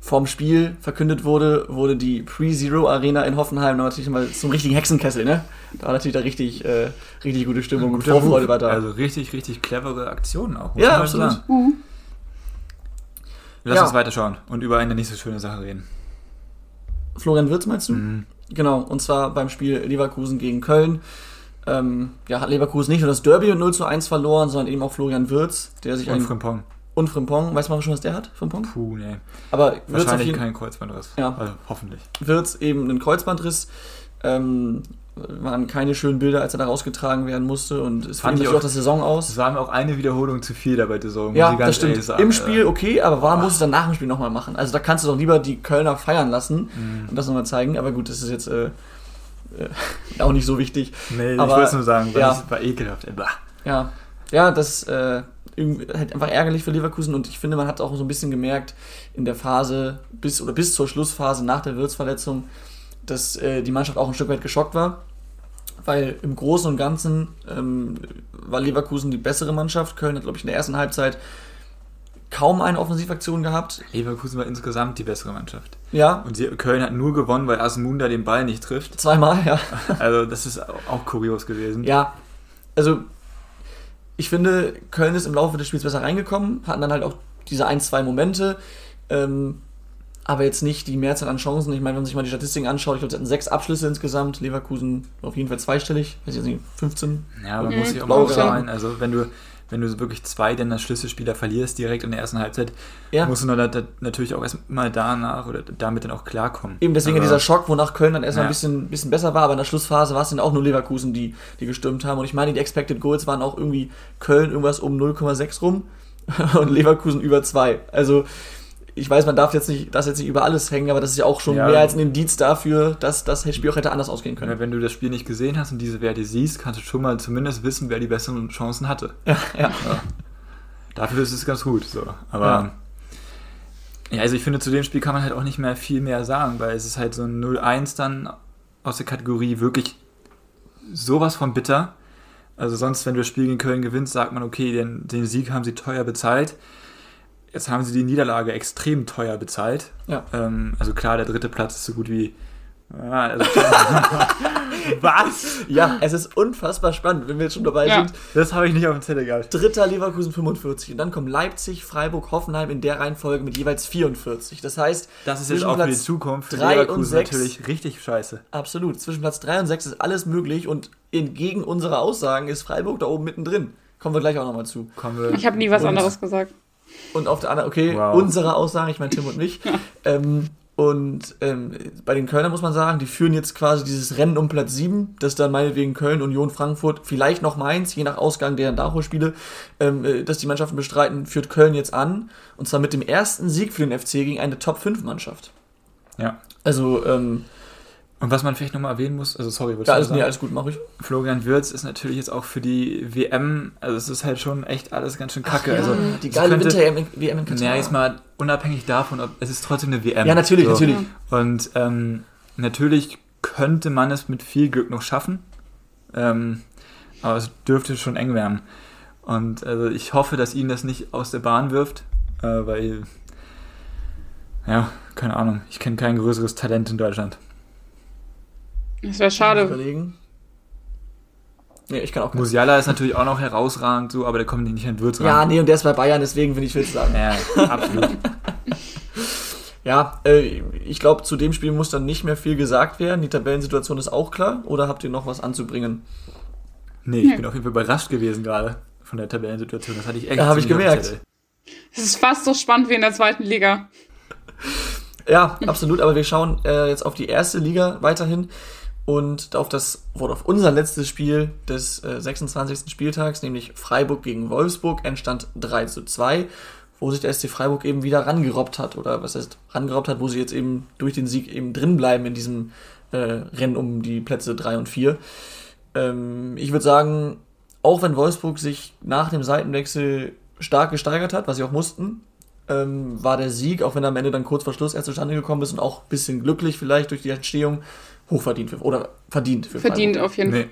vorm Spiel verkündet wurde, wurde die Pre-Zero Arena in Hoffenheim natürlich mal zum richtigen Hexenkessel, ne? Da war natürlich da richtig, äh, richtig gute Stimmung und Guter Vorfreude war da. Also richtig, richtig clevere Aktionen auch. Ja, halt absolut. sagen. Lass Ja. uns weiterschauen und über eine nicht so schöne Sache reden. Florian Wirtz meinst du? Mhm. Genau, und zwar beim Spiel Leverkusen gegen Köln. Ähm, ja, hat Leverkusen nicht nur das Derby und 0 zu 1 verloren, sondern eben auch Florian Wirtz, der sich Und ein Frimpong. Und Frimpong, weiß man schon, was der hat, Frimpong? Puh, nee. Aber Wahrscheinlich jeden kein Kreuzbandriss. Ja. Also hoffentlich. Wirtz eben einen Kreuzbandriss. Ähm, waren keine schönen Bilder, als er da rausgetragen werden musste und es Fand ich auch- auch das Saison aus. Es war mir auch eine Wiederholung zu viel dabei, der Saison. Ja, das stimmt. sagen. Im Spiel okay, aber warum Boah. muss es dann nach dem Spiel nochmal machen? Also da kannst du doch lieber die Kölner feiern lassen Mhm. und das nochmal zeigen. Aber gut, das ist jetzt äh, äh, auch nicht so wichtig. Nee, Aber- ich es nur sagen, weil ja. es war ekelhaft. Bah. Ja, ja, das äh, halt einfach ärgerlich für Leverkusen und ich finde, man hat auch so ein bisschen gemerkt in der Phase bis oder bis zur Schlussphase nach der Wirtsverletzung, dass äh, die Mannschaft auch ein Stück weit geschockt war. Weil im Großen und Ganzen ähm, war Leverkusen die bessere Mannschaft. Köln hat, glaube ich, in der ersten Halbzeit kaum eine Offensivaktion gehabt. Leverkusen war insgesamt die bessere Mannschaft. Ja, Und sie, Köln hat nur gewonnen, weil Asmunda den Ball nicht trifft. zweimal, ja. Also das ist auch auch kurios gewesen. Ja, also ich finde, Köln ist im Laufe des Spiels besser reingekommen, hatten dann halt auch diese ein, zwei Momente, ähm, aber jetzt nicht die Mehrzahl an Chancen. Ich meine, wenn man sich mal die Statistiken anschaut, ich glaube, sie hatten sechs Abschlüsse insgesamt, Leverkusen auf jeden Fall zweistellig, weiß ich jetzt nicht, 15. Ja, aber Mhm. muss ich auch mal sagen, also wenn du, wenn du so wirklich zwei deiner Schlüsselspieler verlierst direkt in der ersten Halbzeit, Ja, musst du dann da- natürlich auch erstmal danach oder damit dann auch klarkommen. eben deswegen aber, dieser Schock, wonach Köln dann erstmal Ja. ein bisschen, bisschen besser war, aber in der Schlussphase war es dann auch nur Leverkusen, die, die gestürmt haben. Und ich meine, die Expected Goals waren auch irgendwie Köln irgendwas um 0,6 rum und Leverkusen über 2. Also ich weiß, man darf jetzt nicht, das jetzt nicht über alles hängen, aber das ist ja auch schon Ja. mehr als ein Indiz dafür, dass das Spiel auch hätte anders ausgehen können. Wenn du das Spiel nicht gesehen hast und diese Werte siehst, kannst du schon mal zumindest wissen, wer die besseren Chancen hatte. Ja, ja. Dafür ist es ganz gut. So. Aber Ja. ja. also ich finde, zu dem Spiel kann man halt auch nicht mehr viel mehr sagen, weil es ist halt so ein 0-1 dann aus der Kategorie wirklich sowas von bitter. Also sonst, wenn du das Spiel gegen Köln gewinnst, sagt man, okay, den, den Sieg haben sie teuer bezahlt. Jetzt haben sie die Niederlage extrem teuer bezahlt. Ja. Ähm, also klar, der dritte Platz ist so gut wie. Ja, also Was? ja, es ist unfassbar spannend, wenn wir jetzt schon dabei Ja. sind. Das habe ich nicht auf dem Zettel gehabt. Dritter Leverkusen 45 und dann kommen Leipzig, Freiburg, Hoffenheim in der Reihenfolge mit jeweils 44. Das heißt, Das ist jetzt zwischen auch für die Platz Zukunft für drei und Leverkusen sechs- natürlich richtig scheiße. Absolut. Zwischen Platz 3 und 6 ist alles möglich und entgegen unserer Aussagen ist Freiburg da oben mittendrin. Kommen wir gleich auch nochmal zu. Kommen wir. Ich habe nie was Und- anderes gesagt. Und auf der anderen, okay, Wow. unsere Aussagen, ich meine Tim und mich. ähm, und ähm, bei den Kölnern muss man sagen, die führen jetzt quasi dieses Rennen um Platz 7, das dann meinetwegen Köln, Union, Frankfurt, vielleicht noch Mainz, je nach Ausgang der Nachholspiele, ähm, äh, dass die Mannschaften bestreiten, führt Köln jetzt an. Und zwar mit dem ersten Sieg für den FC gegen eine Top-5-Mannschaft. Ja. Also, ähm, Und was man vielleicht nochmal erwähnen muss, also sorry, willst ja, alles, sagen? nee, alles gut, mach ich. Florian Wirtz ist natürlich jetzt auch für die WM, also es ist halt schon echt alles ganz schön kacke. ja, also die geile Winter-WM in Katar. Naja, jetzt mal unabhängig davon, ob es ist trotzdem eine WM. Ja, natürlich, natürlich. Und ähm, natürlich könnte man es mit viel Glück noch schaffen. Ähm, aber es dürfte schon eng werden. Und also ich hoffe, dass ihn das nicht aus der Bahn wirft, äh, weil, ja, keine Ahnung, ich kenne kein größeres Talent in Deutschland. Das wäre schade. Überlegen. Nee, ich kann auch. Musiala ist natürlich auch noch herausragend, so, aber der kommt nicht an Würz Ja, ran. nee, und der ist bei Bayern, deswegen will ich Witz sagen. Ja, absolut. Ja, äh, ich glaube, zu dem Spiel muss dann nicht mehr viel gesagt werden. Die Tabellensituation ist auch klar. Oder habt ihr noch was anzubringen? Nee, ich bin auf jeden Fall überrascht gewesen gerade von der Tabellensituation. Das hatte ich echt Ja, hab ich gemerkt. Es ist fast so spannend wie in der zweiten Liga. Ja, absolut, aber wir schauen äh, jetzt auf die erste Liga weiterhin und auf das wurde auf unser letztes Spiel des äh, 26. Spieltags, nämlich Freiburg gegen Wolfsburg, entstand 3 zu 2, wo sich der SC Freiburg eben wieder rangerobbt hat oder was heißt rangerobbt hat, wo sie jetzt eben durch den Sieg eben drin bleiben in diesem äh, Rennen um die Plätze 3 und 4. Ähm, ich würde sagen, auch wenn Wolfsburg sich nach dem Seitenwechsel stark gesteigert hat, was sie auch mussten, ähm, war der Sieg, auch wenn er am Ende dann kurz vor Schluss erst zustande gekommen ist und auch ein bisschen glücklich vielleicht durch die Entstehung, hochverdient für, oder verdient für Verdient Freiburg. auf jeden Fall. Nee,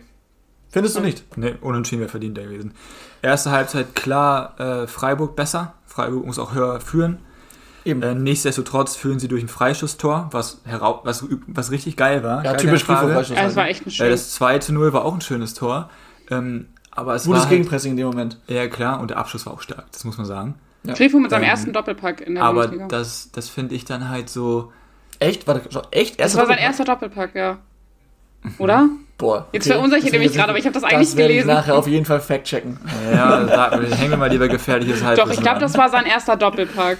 Findest du nicht? nee, unentschieden wäre verdient gewesen. Erste Halbzeit klar äh, Freiburg besser. Freiburg muss auch höher führen. Eben. Äh, nichtsdestotrotz führen sie durch ein Freischusstor, was, herau was, was richtig geil war. ja, typisch Frage. Frühvorbrechen. Ja, es war echt ein Äh, schönes. das 2 zu 0 war auch ein schönes Tor. Ähm, aber es Gutes war halt, Gegenpressing in dem Moment. Ja, klar, und der Abschluss war auch stark, das muss man sagen. Ja. Grifo mit seinem ähm, ersten Doppelpack in der Aber Bundesliga. das, das finde ich dann halt so. Echt? War das echt? Das war sein erster Doppelpack, ja. Oder? Boah. Jetzt verunsichert Das ihr mich jetzt- gerade, aber ich habe das eigentlich Das werde ich gelesen. nachher auf jeden Fall fact-checken. Ja, da hängen wir mal lieber gefährliches Halbwissen Doch, ich glaube, das war sein erster Doppelpack.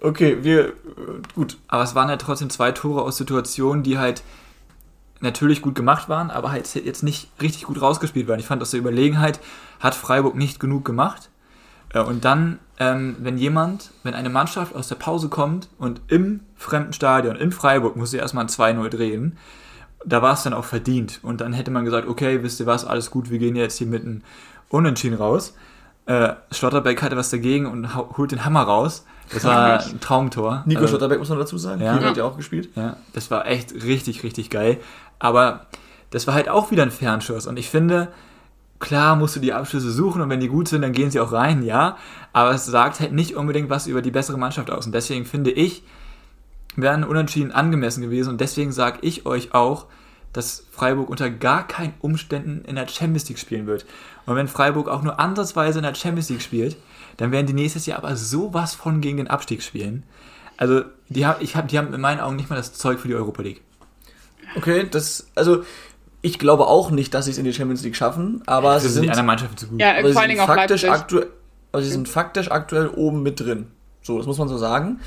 Okay, wir, äh, gut. Aber es waren halt trotzdem zwei Tore aus Situationen, die halt natürlich gut gemacht waren, aber halt jetzt nicht richtig gut rausgespielt waren. Ich fand, aus der Überlegenheit hat Freiburg nicht genug gemacht. Äh, Und dann, ähm, wenn jemand, wenn eine Mannschaft aus der Pause kommt und im fremden Stadion, in Freiburg, muss sie erstmal ein 2-0 drehen, da war es dann auch verdient. Und dann hätte man gesagt, okay, wisst ihr was, alles gut, wir gehen jetzt hier mit einem Unentschieden raus. Äh, Schlotterbeck hatte was dagegen und holt den Hammer raus. Das war ein Traumtor. Nico Also- Schotterbeck muss man dazu sagen. Ja. Hier hat ja auch gespielt. ja, das war echt richtig, richtig geil. Aber das war halt auch wieder ein Fernschuss. Und ich finde, klar musst du die Abschlüsse suchen und wenn die gut sind, dann gehen sie auch rein, ja. Aber es sagt halt nicht unbedingt was über die bessere Mannschaft aus. Und deswegen finde ich, wären Unentschieden angemessen gewesen. Und deswegen sage ich euch auch, dass Freiburg unter gar keinen Umständen in der Champions League spielen wird. Und wenn Freiburg auch nur ansatzweise in der Champions League spielt, dann werden die nächstes Jahr aber sowas von gegen den Abstieg spielen. Also, die, hab, ich hab, die haben in meinen Augen nicht mal das Zeug für die Europa League. Okay, das, also, ich glaube auch nicht, dass sie es in die Champions League schaffen, aber Das sie sind sind, die anderen Mannschaften zu gut. Ja, aber sie vor Dingen auch faktisch aktuell, aber sie sind faktisch aktuell oben mit drin. So, das muss man so sagen.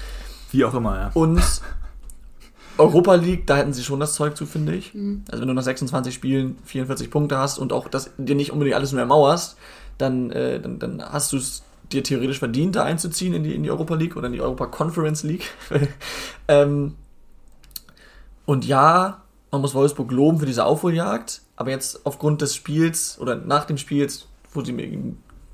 Wie auch immer, ja. Und Europa League, da hätten sie schon das Zeug zu, finde ich. Mhm. Also wenn du nach 26 Spielen 44 Punkte hast und auch das dir nicht unbedingt alles nur ermauerst, dann, äh, dann, dann hast du es dir theoretisch verdient, da einzuziehen in die, in die Europa League oder in die Europa Conference League. ähm, und ja, man muss Wolfsburg loben für diese Aufholjagd, aber jetzt aufgrund des Spiels oder nach dem Spiel, jetzt, wo sie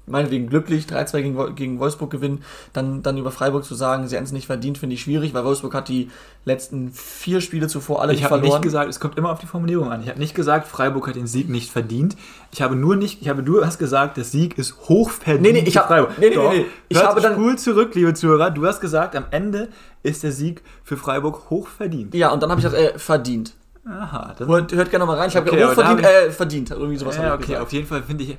meinetwegen glücklich 3-2 gegen, Wol- gegen Wolfsburg gewinnen, dann, dann über Freiburg zu sagen, sie hätten es nicht verdient, finde ich schwierig, weil Wolfsburg hat die letzten vier Spiele zuvor alle Ich nicht habe verloren. nicht gesagt, es kommt immer auf die Formulierung an. Ich habe nicht gesagt, Freiburg hat den Sieg nicht verdient. Ich habe nur nicht, ich habe du hast gesagt, der Sieg ist hochverdient. Nee, nee, ich für hab- Freiburg. nee, nee, Doch. nee, nee. Ich habe dann- spul zurück, liebe Zuhörer. Du hast gesagt, am Ende ist der Sieg für Freiburg hochverdient. ja, und dann habe ich gesagt, äh, verdient. Aha, das Hört, hört gerne mal rein. Ich habe Okay, aber da hochverdient, hab äh, verdient. Irgendwie sowas ich okay, gesagt. auf jeden Fall finde ich,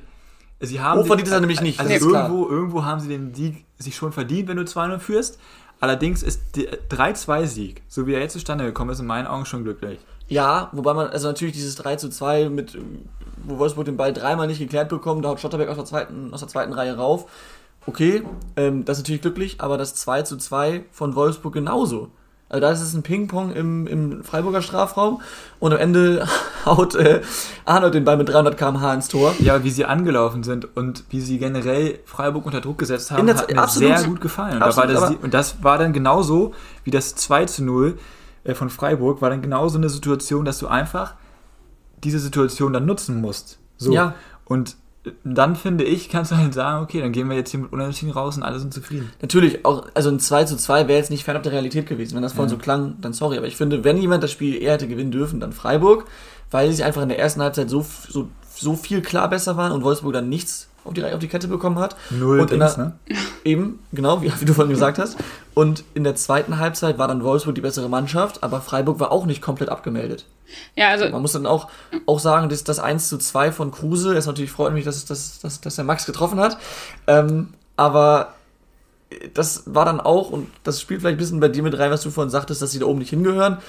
sie haben Hochverdient ist er nämlich nicht, Also klar. irgendwo, irgendwo haben sie den Sieg sich schon verdient, wenn du 2-0 führst. Allerdings ist der 3-2-Sieg, so wie er jetzt zustande gekommen ist, in meinen Augen schon glücklich. Ja, wobei man, also natürlich dieses 3 zu 2 mit, wo Wolfsburg den Ball dreimal nicht geklärt bekommt, da haut Schotterbeck aus der zweiten, aus der zweiten Reihe rauf. Okay, ähm, das ist natürlich glücklich, aber das 2 zu 2 von Wolfsburg genauso. Also da ist es ein Ping-Pong im, im Freiburger Strafraum und am Ende haut äh, Arnold den Ball mit 300 km/h ins Tor. Ja, wie sie angelaufen sind und wie sie generell Freiburg unter Druck gesetzt haben, hat mir absolut. sehr gut gefallen. Und, Absolut, da das, und das war dann genauso wie das 2 zu 0 äh, von Freiburg, war dann genauso eine Situation, dass du einfach diese Situation dann nutzen musst. So. Ja. Und dann finde ich, kannst du halt sagen, okay, dann gehen wir jetzt hier mit Unentschieden raus und alle sind zufrieden. Natürlich, auch, also ein 2 zu 2 wäre jetzt nicht fernab der Realität gewesen. Wenn das vorhin Ja. so klang, dann sorry. Aber ich finde, wenn jemand das Spiel eher hätte gewinnen dürfen, dann Freiburg, weil sie einfach in der ersten Halbzeit so, so, so viel klar besser waren und Wolfsburg dann nichts auf die, auf die Kette bekommen hat. Null und in Dings, der, ne? Eben, genau, wie, wie du vorhin gesagt hast. Und in der zweiten Halbzeit war dann Wolfsburg die bessere Mannschaft, aber Freiburg war auch nicht komplett abgemeldet. Ja, also Man muss dann auch, auch sagen, dass das 1 zu 2 von Kruse, es natürlich freut mich, dass, dass, dass, dass der Max getroffen hat. Ähm, aber das war dann auch, und das spielt vielleicht ein bisschen bei dir mit rein, was du vorhin sagtest, dass sie da oben nicht hingehören.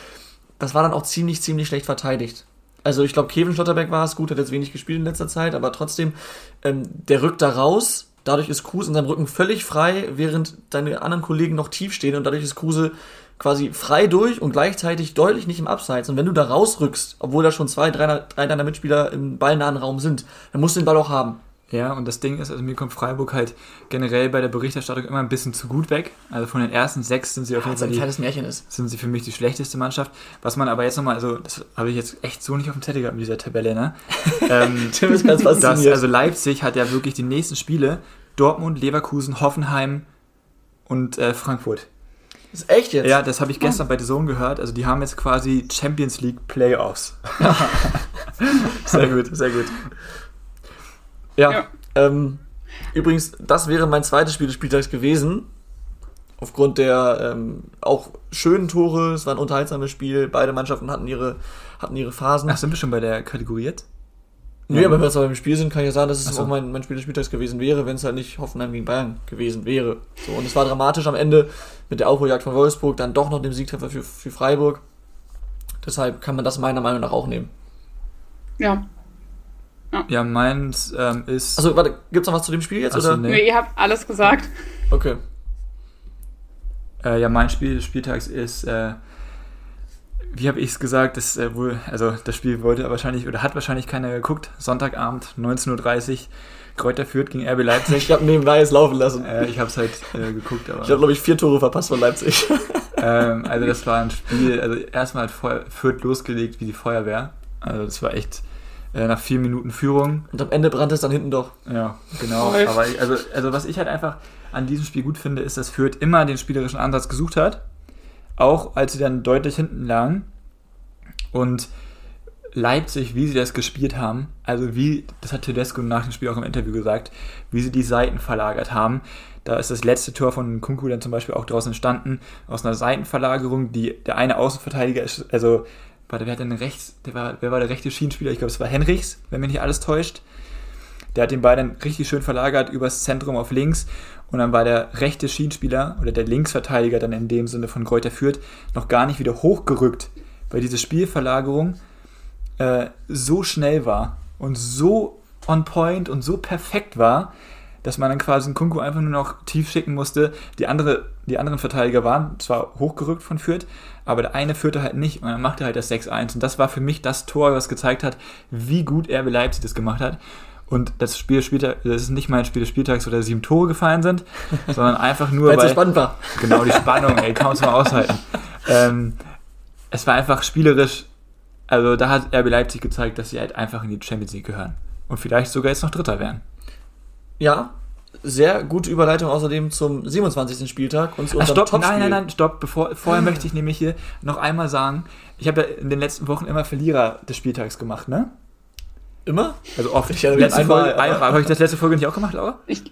Das war dann auch ziemlich, ziemlich schlecht verteidigt. Also ich glaube, Kevin Schlotterbeck war es gut, hat jetzt wenig gespielt in letzter Zeit, aber trotzdem, ähm, der rückt da raus Dadurch ist Kruse in seinem Rücken völlig frei, während deine anderen Kollegen noch tief stehen und dadurch ist Kruse quasi frei durch und gleichzeitig deutlich nicht im Abseits. Und wenn du da rausrückst, obwohl da schon zwei, drei, drei deiner Mitspieler im ballnahen Raum sind, dann musst du den Ball auch haben. Ja, und das Ding ist, also mir kommt Freiburg halt generell bei der Berichterstattung immer ein bisschen zu gut weg. Also von den ersten sechs sind sie auf jeden Fall ein die, Märchen ist. sind sie für mich die schlechteste Mannschaft. Was man aber jetzt nochmal, also das habe ich jetzt echt so nicht auf dem Zettel gehabt in dieser Tabelle, ne? ähm, Tim ist ganz das, also Leipzig hat ja wirklich die nächsten Spiele Dortmund, Leverkusen, Hoffenheim und äh, Frankfurt. Ist echt jetzt? Ja, das habe ich gestern bei The Zone gehört. Also die haben jetzt quasi Champions League Playoffs. Sehr gut, sehr gut. Ja, Ja. Ähm, übrigens, das wäre mein zweites Spiel des Spieltags gewesen. Aufgrund der ähm, auch schönen Tore, es war ein unterhaltsames Spiel, beide Mannschaften hatten ihre, hatten ihre Phasen. Ach, sind wir schon bei der Kategorie jetzt? Nee, aber wenn wir jetzt aber im Spiel sind, kann ich ja sagen, dass es so. auch mein, mein Spiel des Spieltags gewesen wäre, wenn es halt nicht Hoffenheim gegen Bayern gewesen wäre. So, und es war dramatisch am Ende mit der Aufholjagd von Wolfsburg, dann doch noch dem Siegtreffer für, für Freiburg. Deshalb kann man das meiner Meinung nach auch nehmen. Ja. Ja, meins ähm, ist. Also, warte, gibt's noch was zu dem Spiel jetzt? Ach so, oder? nee. Nee, ihr habt alles gesagt. Okay. Äh, ja, mein Spiel des Spieltags ist, äh, wie habe ich es gesagt, das äh, wohl, also das Spiel wollte wahrscheinlich oder hat wahrscheinlich keiner geguckt. Sonntagabend, 19.30 Uhr, Kräuter führt gegen RB Leipzig. Ich habe nebenbei es laufen lassen. äh, ich habe es halt äh, geguckt, aber Ich habe, glaube ich, vier Tore verpasst von Leipzig. ähm, also das war ein Spiel, also erstmal hat Fürth losgelegt wie die Feuerwehr. Also das war echt äh, nach vier Minuten Führung. Und am Ende brannte es dann hinten doch. Ja, genau. Aber ich- also, also was ich halt einfach an diesem Spiel gut finde, ist, dass Fürth immer den spielerischen Ansatz gesucht hat. Auch als sie dann deutlich hinten lagen. Und Leipzig, wie sie das gespielt haben, also wie, das hat Tedesco nach dem Spiel auch im Interview gesagt, wie sie die Seiten verlagert haben. Da ist das letzte Tor von Kunku dann zum Beispiel auch draußen entstanden, aus einer Seitenverlagerung, die der eine Außenverteidiger ist, also, warte, wer hat denn rechts, der war, wer war der rechte Schienenspieler? Ich glaube, es war Henrichs, wenn mich nicht alles täuscht. Der hat den Ball dann richtig schön verlagert übers Zentrum auf links und dann war der rechte Schienenspieler oder der Linksverteidiger dann in dem Sinne von Kräuter Fürth noch gar nicht wieder hochgerückt, weil diese Spielverlagerung äh, so schnell war und so on point und so perfekt war, dass man dann quasi einen Kunku einfach nur noch tief schicken musste. Die, andere, die anderen Verteidiger waren zwar hochgerückt von Fürth, aber der eine führte halt nicht und dann machte halt das 6-1. Und das war für mich das Tor, was gezeigt hat, wie gut RB Leipzig das gemacht hat. Und das Spiel Spieltag, das ist nicht mein Spiel des Spieltags, wo da sieben Tore gefallen sind, sondern einfach nur, Weil es so spannend war. Genau, die Spannung, ey, kann man es mal aushalten. Ähm, es war einfach spielerisch, also da hat RB Leipzig gezeigt, dass sie halt einfach in die Champions League gehören. Und vielleicht sogar jetzt noch Dritter werden. Ja, sehr gute Überleitung außerdem zum 27. Spieltag und zu unserem stopp, Topspiel. nein, nein, nein, stopp. Bevor, vorher möchte ich nämlich hier noch einmal sagen, ich habe ja in den letzten Wochen immer Verlierer des Spieltags gemacht, ne? Immer? Also oft. Ich mich letzte einmal, Folge, aber- ein, habe ich das letzte Folge nicht auch gemacht, Laura? Ich,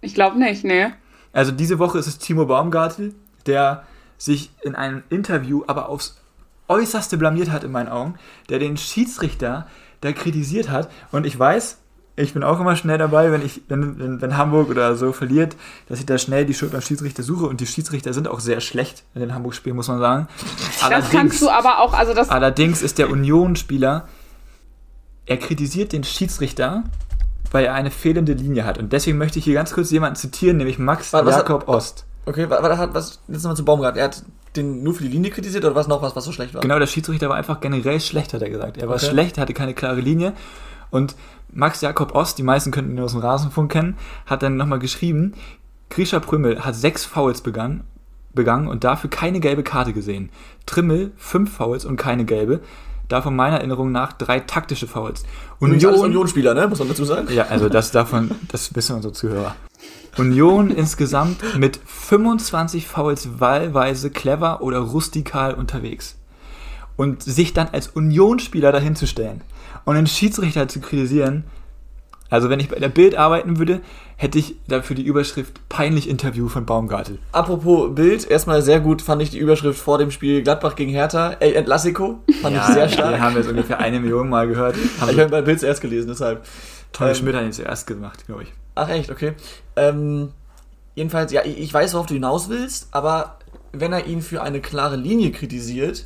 ich glaube nicht, nee. Also diese Woche ist es Timo Baumgartel, der sich in einem Interview aber aufs Äußerste blamiert hat in meinen Augen, der den Schiedsrichter da kritisiert hat. Und ich weiß, ich bin auch immer schnell dabei, wenn, ich, wenn, wenn, wenn Hamburg oder so verliert, dass ich da schnell die Schuld beim Schiedsrichter suche. Und die Schiedsrichter sind auch sehr schlecht in den Hamburg-Spielen, muss man sagen. Das kannst du aber auch, also das, Allerdings ist der Union-Spieler, er kritisiert den Schiedsrichter, weil er eine fehlende Linie hat. Und deswegen möchte ich hier ganz kurz jemanden zitieren, nämlich Max was Jakob Ost. Okay, wa- wa- hat was jetzt nochmal zu Baumgart. Er hat den nur für die Linie kritisiert oder was noch was, was so schlecht war? Genau, der Schiedsrichter war einfach generell schlecht, hat er gesagt. Er war Okay. schlecht, hatte keine klare Linie. Und Max Jakob Ost, die meisten könnten ihn aus dem Rasenfunk kennen, hat dann nochmal geschrieben, Grisha Prümmel hat sechs Fouls begangen, begangen und dafür keine gelbe Karte gesehen. Trimmel fünf Fouls und keine gelbe. Davon meiner Erinnerung nach drei taktische Fouls. Union, Union-Spieler, ne? Muss man dazu sagen. ja, also das davon, das wissen unsere Zuhörer. Union insgesamt mit 25 Fouls wahlweise clever oder rustikal unterwegs. Und sich dann als Unionsspieler dahinzustellen und den Schiedsrichter zu kritisieren, also wenn ich bei der Bild arbeiten würde, hätte ich dafür die Überschrift peinlich Interview von Baumgartel. Apropos Bild, erstmal sehr gut fand ich die Überschrift vor dem Spiel Gladbach gegen Hertha. Ey, Entlassico. Fand ich sehr stark. Den haben wir jetzt ungefähr eine Million Mal gehört. ich Haben habe bei Bild zuerst gelesen, deshalb. Toni ähm, Schmidt hat ihn zuerst gemacht, glaube ich. Ach echt, okay. Ähm, jedenfalls, ja, ich ich weiß, worauf du hinaus willst, aber wenn er ihn für eine klare Linie kritisiert,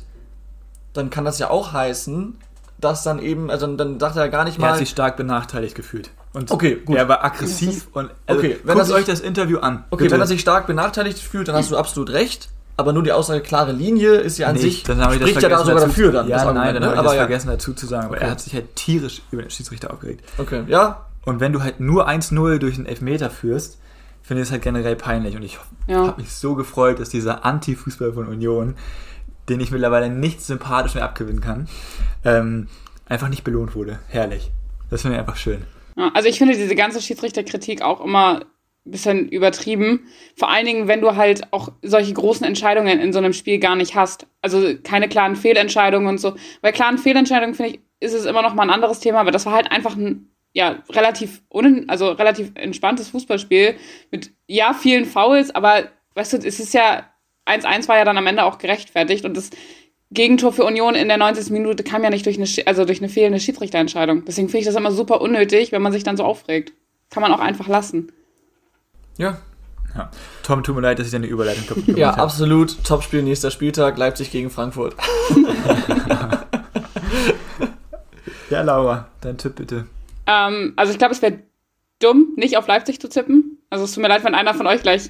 dann kann das ja auch heißen, dass dann eben, also dann sagt er gar nicht Er hat mal, sich stark benachteiligt gefühlt. Und Okay, gut. er war aggressiv und also Okay, wenn guckt er sich- euch das Interview an. Okay, wenn er sich stark benachteiligt fühlt, dann hast du absolut recht. Aber nur die Aussage klare Linie ist ja an Nee, sich, dann habe ich das spricht ja da vergessen sogar dazu- dafür dann. Ja, das nein, Argument, dann ne? habe ich Aber das ja. vergessen dazu zu sagen. Aber Okay. er hat sich halt tierisch über den Schiedsrichter aufgeregt. Okay, ja, Und wenn du halt nur 1-0 durch einen Elfmeter führst, finde ich es halt generell peinlich. Und ich Ja. habe mich so gefreut, dass dieser Anti-Fußball von Union, den ich mittlerweile nicht sympathisch mehr abgewinnen kann, ähm, einfach nicht belohnt wurde. Herrlich. Das finde ich einfach schön. Also ich finde diese ganze Schiedsrichterkritik auch immer ein bisschen übertrieben. Vor allen Dingen, wenn du halt auch solche großen Entscheidungen in so einem Spiel gar nicht hast. Also keine klaren Fehlentscheidungen und so. Bei klaren Fehlentscheidungen, finde ich, ist es immer noch mal ein anderes Thema, aber das war halt einfach ein ja, relativ un also relativ entspanntes Fußballspiel mit ja vielen Fouls, aber weißt du, es ist ja 1-1 war ja dann am Ende auch gerechtfertigt und das Gegentor für Union in der 90. Minute kam ja nicht durch eine, also durch eine fehlende Schiedsrichterentscheidung. Deswegen finde ich das immer super unnötig, wenn man sich dann so aufregt. Kann man auch einfach lassen. ja. Ja. Tom, tut mir leid, dass ich deine Überleitung kaputt gemacht Ja, habe. absolut. Topspiel nächster Spieltag, Leipzig gegen Frankfurt. Ja, Laura, dein Tipp bitte. Ähm, also ich glaube, es wäre dumm, nicht auf Leipzig zu tippen. Also es tut mir leid, wenn einer von euch gleich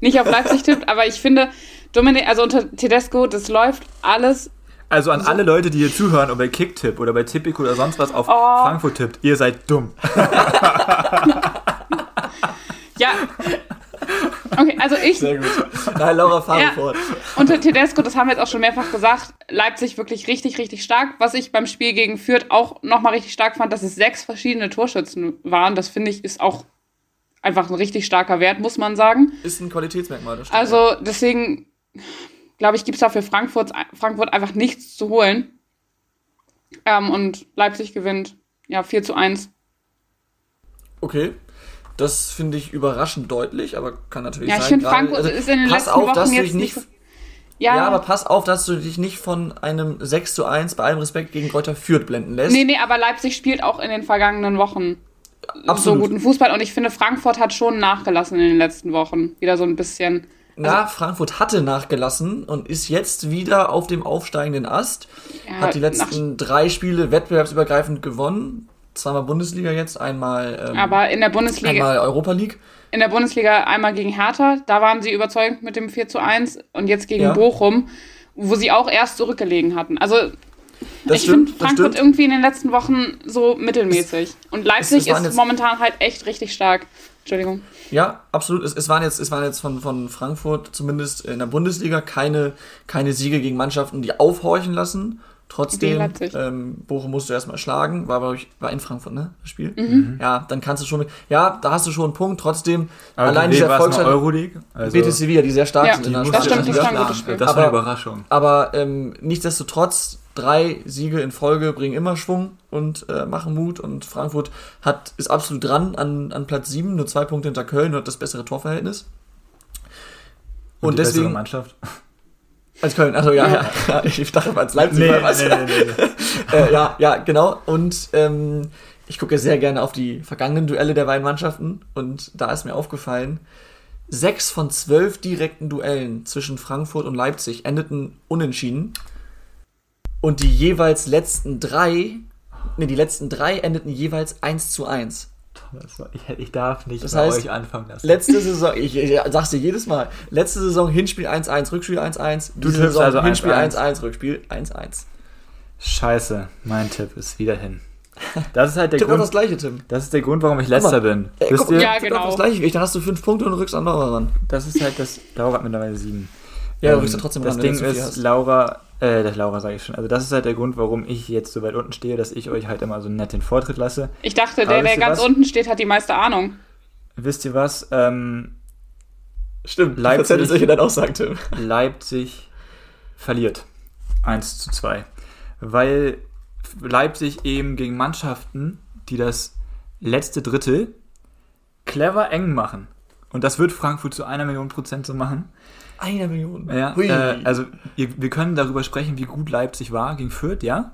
nicht auf Leipzig tippt, aber ich finde, Dominik, also unter Tedesco, das läuft alles. Also an alle Leute, die hier zuhören und bei Kicktipp oder bei Tipico oder sonst was auf Oh. Frankfurt tippt, ihr seid dumm. Ja. Okay, also ich Sehr gut. Nein, Laura, fahr Ja. fort. unter Tedesco, das haben wir jetzt auch schon mehrfach gesagt, Leipzig wirklich richtig, richtig stark. Was ich beim Spiel gegen Fürth auch nochmal richtig stark fand, dass es sechs verschiedene Torschützen waren. Das finde ich ist auch einfach ein richtig starker Wert, muss man sagen. Ist ein Qualitätsmerkmal. Das stimmt. Also deswegen, glaube ich, gibt es da für Frankfurt, Frankfurt einfach nichts zu holen. Ähm, und Leipzig gewinnt ja 4 zu 1. Okay. Das finde ich überraschend deutlich, aber kann natürlich Ja, sein. ich finde, Frankfurt also, ist in den letzten auf, Wochen jetzt nicht. nicht. Ja, Ja, aber pass auf, dass du dich nicht von einem 6 zu 1 bei allem Respekt gegen Kräuter Fürth blenden lässt. nee, nee, aber Leipzig spielt auch in den vergangenen Wochen so Absolut. guten Fußball. Und ich finde, Frankfurt hat schon nachgelassen in den letzten Wochen. Wieder so ein bisschen. Na, Frankfurt hatte nachgelassen und ist jetzt wieder auf dem aufsteigenden Ast. Ja, hat die letzten drei Spiele wettbewerbsübergreifend gewonnen. Zweimal Bundesliga jetzt, einmal, ähm, Aber in der Bundesliga, einmal Europa League. in der Bundesliga einmal gegen Hertha, da waren sie überzeugend mit dem 4 zu 1 und jetzt gegen Ja. Bochum, wo sie auch erst zurückgelegen hatten. Also Das ich finde Frankfurt irgendwie in den letzten Wochen so mittelmäßig. Und Leipzig es waren ist momentan halt echt richtig stark. Entschuldigung. Ja, absolut. Es, es waren jetzt, es waren jetzt von, von Frankfurt zumindest in der Bundesliga keine, keine Siege gegen Mannschaften, die aufhorchen lassen. Trotzdem, ähm, Bochum musst du erstmal schlagen. War, glaube ich, war in Frankfurt, ne? Das Spiel. Mhm. Ja, dann kannst du schon mit. Ja, da hast du schon einen Punkt. Trotzdem, Aber allein dieser Erfolgsstand. Euroleague? Also, Betis Sevilla, die sehr stark Ja, sind in die der musst Spanischen Das stimmt, das war ein gutes Spiel. Das war eine Überraschung. Aber ähm, nichtsdestotrotz, drei Siege in Folge bringen immer Schwung und äh, machen Mut. Und Frankfurt hat, ist absolut dran an, an Platz 7, nur zwei Punkte hinter Köln und hat das bessere Torverhältnis. Und, die bessere deswegen. Mannschaft. Als Köln, also ja, ja. ja ich dachte als Leipzig. Nee, weil was. nee, nee, nee, nee. äh, ja, ja, genau. Und ähm, ich gucke sehr gerne auf die vergangenen Duelle der beiden Mannschaften. Und da ist mir aufgefallen, sechs von zwölf direkten Duellen zwischen Frankfurt und Leipzig endeten unentschieden. Und die jeweils letzten drei, ne, die letzten drei endeten jeweils 1 zu 1. Das war- Ich, ich darf nicht Das bei heißt, euch anfangen lassen. Letzte Saison, ich, ich sag's dir jedes Mal, letzte Saison Hinspiel 1-1, Rückspiel 1-1, Du tippst Saison also Hinspiel 1-1. 1-1, Rückspiel 1-1. Scheiße, mein Tipp ist wieder hin. Das ist halt der Tipp auch das Grund. gleiche, Tim. Das ist der Grund, warum ich letzter bin. Ey, Wisst guck, ihr? Ja, genau. auch das gleiche wie ich, dann hast du fünf Punkte und rückst an Laura ran. Das ist halt das. Laura hat mittlerweile sieben. Ja, du Ähm, rückst ja trotzdem Das ran, Ding du ist, hast. Laura, äh, das Laura sage ich schon. Also, das ist halt der Grund, warum ich jetzt so weit unten stehe, dass ich euch halt immer so nett den Vortritt lasse. Ich dachte, Aber der, der ganz was? unten steht, hat die meiste Ahnung. Wisst ihr was? Ähm, Stimmt, Leipzig- Leipzig. solche dann auch sagen, Tim. Leipzig verliert 1 zu 2. Weil Leipzig eben gegen Mannschaften, die das letzte Drittel clever eng machen. Und das wird Frankfurt zu einer Million Prozent so machen. Eine Million. Ja, äh, also ihr, wir können darüber sprechen, wie gut Leipzig war gegen Fürth, ja.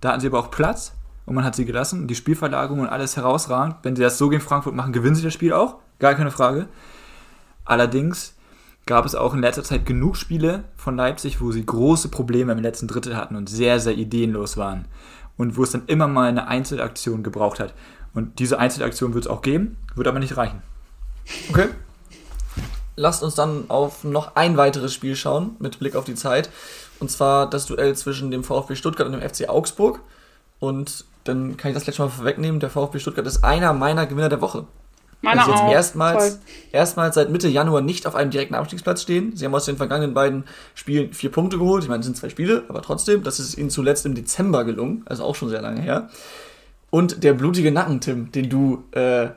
Da hatten sie aber auch Platz und man hat sie gelassen. Die Spielverlagerung und alles herausragend. Wenn sie das so gegen Frankfurt machen, gewinnen sie das Spiel auch. Gar keine Frage. Allerdings gab es auch in letzter Zeit genug Spiele von Leipzig, wo sie große Probleme im letzten Drittel hatten und sehr, sehr ideenlos waren. und wo es dann immer mal eine Einzelaktion gebraucht hat. Und diese Einzelaktion wird es auch geben, wird aber nicht reichen. Okay. Lasst uns dann auf noch ein weiteres Spiel schauen, mit Blick auf die Zeit. Und zwar das Duell zwischen dem VfB Stuttgart und dem FC Augsburg. Und dann kann ich das gleich schon mal vorwegnehmen. Der VfB Stuttgart ist einer meiner Gewinner der Woche. Meiner jetzt auch. erstmals, Voll. erstmals seit Mitte Januar nicht auf einem direkten Abstiegsplatz stehen. Sie haben aus den vergangenen beiden Spielen vier Punkte geholt. Ich meine, es sind zwei Spiele, aber trotzdem, das ist ihnen zuletzt im Dezember gelungen, also auch schon sehr lange her. Und der blutige Nacken, Tim, den du äh,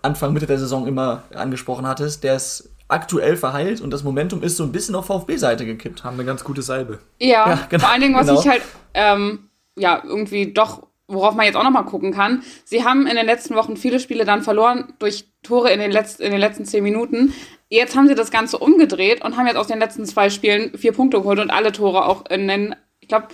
Anfang, Mitte der Saison immer angesprochen hattest, der ist aktuell verheilt und das Momentum ist so ein bisschen auf VfB-Seite gekippt. Haben eine ganz gute Salbe. Ja, Ja, genau, vor allen Dingen, was genau. ich halt, ähm, ja, irgendwie doch, worauf man jetzt auch nochmal gucken kann. Sie haben in den letzten Wochen viele Spiele dann verloren durch Tore in den, letz in den letzten zehn Minuten. Jetzt haben sie das Ganze umgedreht und haben jetzt aus den letzten zwei Spielen vier Punkte geholt und alle Tore auch in den, ich glaube,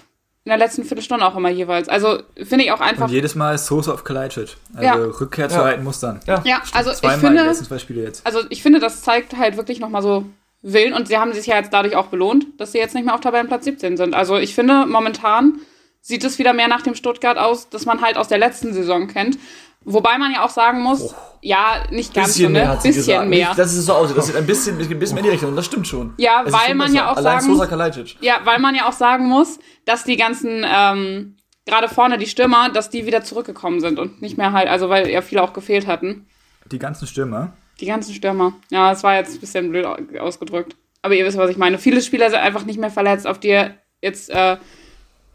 in der letzten Viertelstunde auch immer jeweils. Also finde ich auch einfach. Und jedes Mal ist Soße auf Kalajdzic. Also Ja. Rückkehr zu Ja. alten Mustern. Ja, Ja, also ich Zweimal die finde, letzten zwei Spiele jetzt. also ich finde, das zeigt halt wirklich nochmal so Willen und sie haben sich ja jetzt dadurch auch belohnt, dass sie jetzt nicht mehr auf Tabellenplatz 17 sind. Also ich finde, momentan sieht es wieder mehr nach dem Stuttgart aus, das man halt aus der letzten Saison kennt. Wobei man ja auch sagen muss, ja, nicht ganz so, bisschen mehr ne? hat sie Bisschen gesagt. mehr. Dass es so aussieht, das sieht ein bisschen, ein bisschen mehr in die Richtung das stimmt schon. Ja, Es ist weil schon man besser. ja auch Allein sagen- Kalajdzic. Ja, weil man ja auch sagen muss, dass die ganzen, ähm, gerade vorne die Stürmer, dass die wieder zurückgekommen sind und nicht mehr halt, also weil ja viele auch gefehlt hatten. Die ganzen Stürmer. Die ganzen Stürmer. Ja, das war jetzt ein bisschen blöd au- ausgedrückt. Aber ihr wisst, was ich meine. Viele Spieler sind einfach nicht mehr verletzt, auf die er jetzt äh,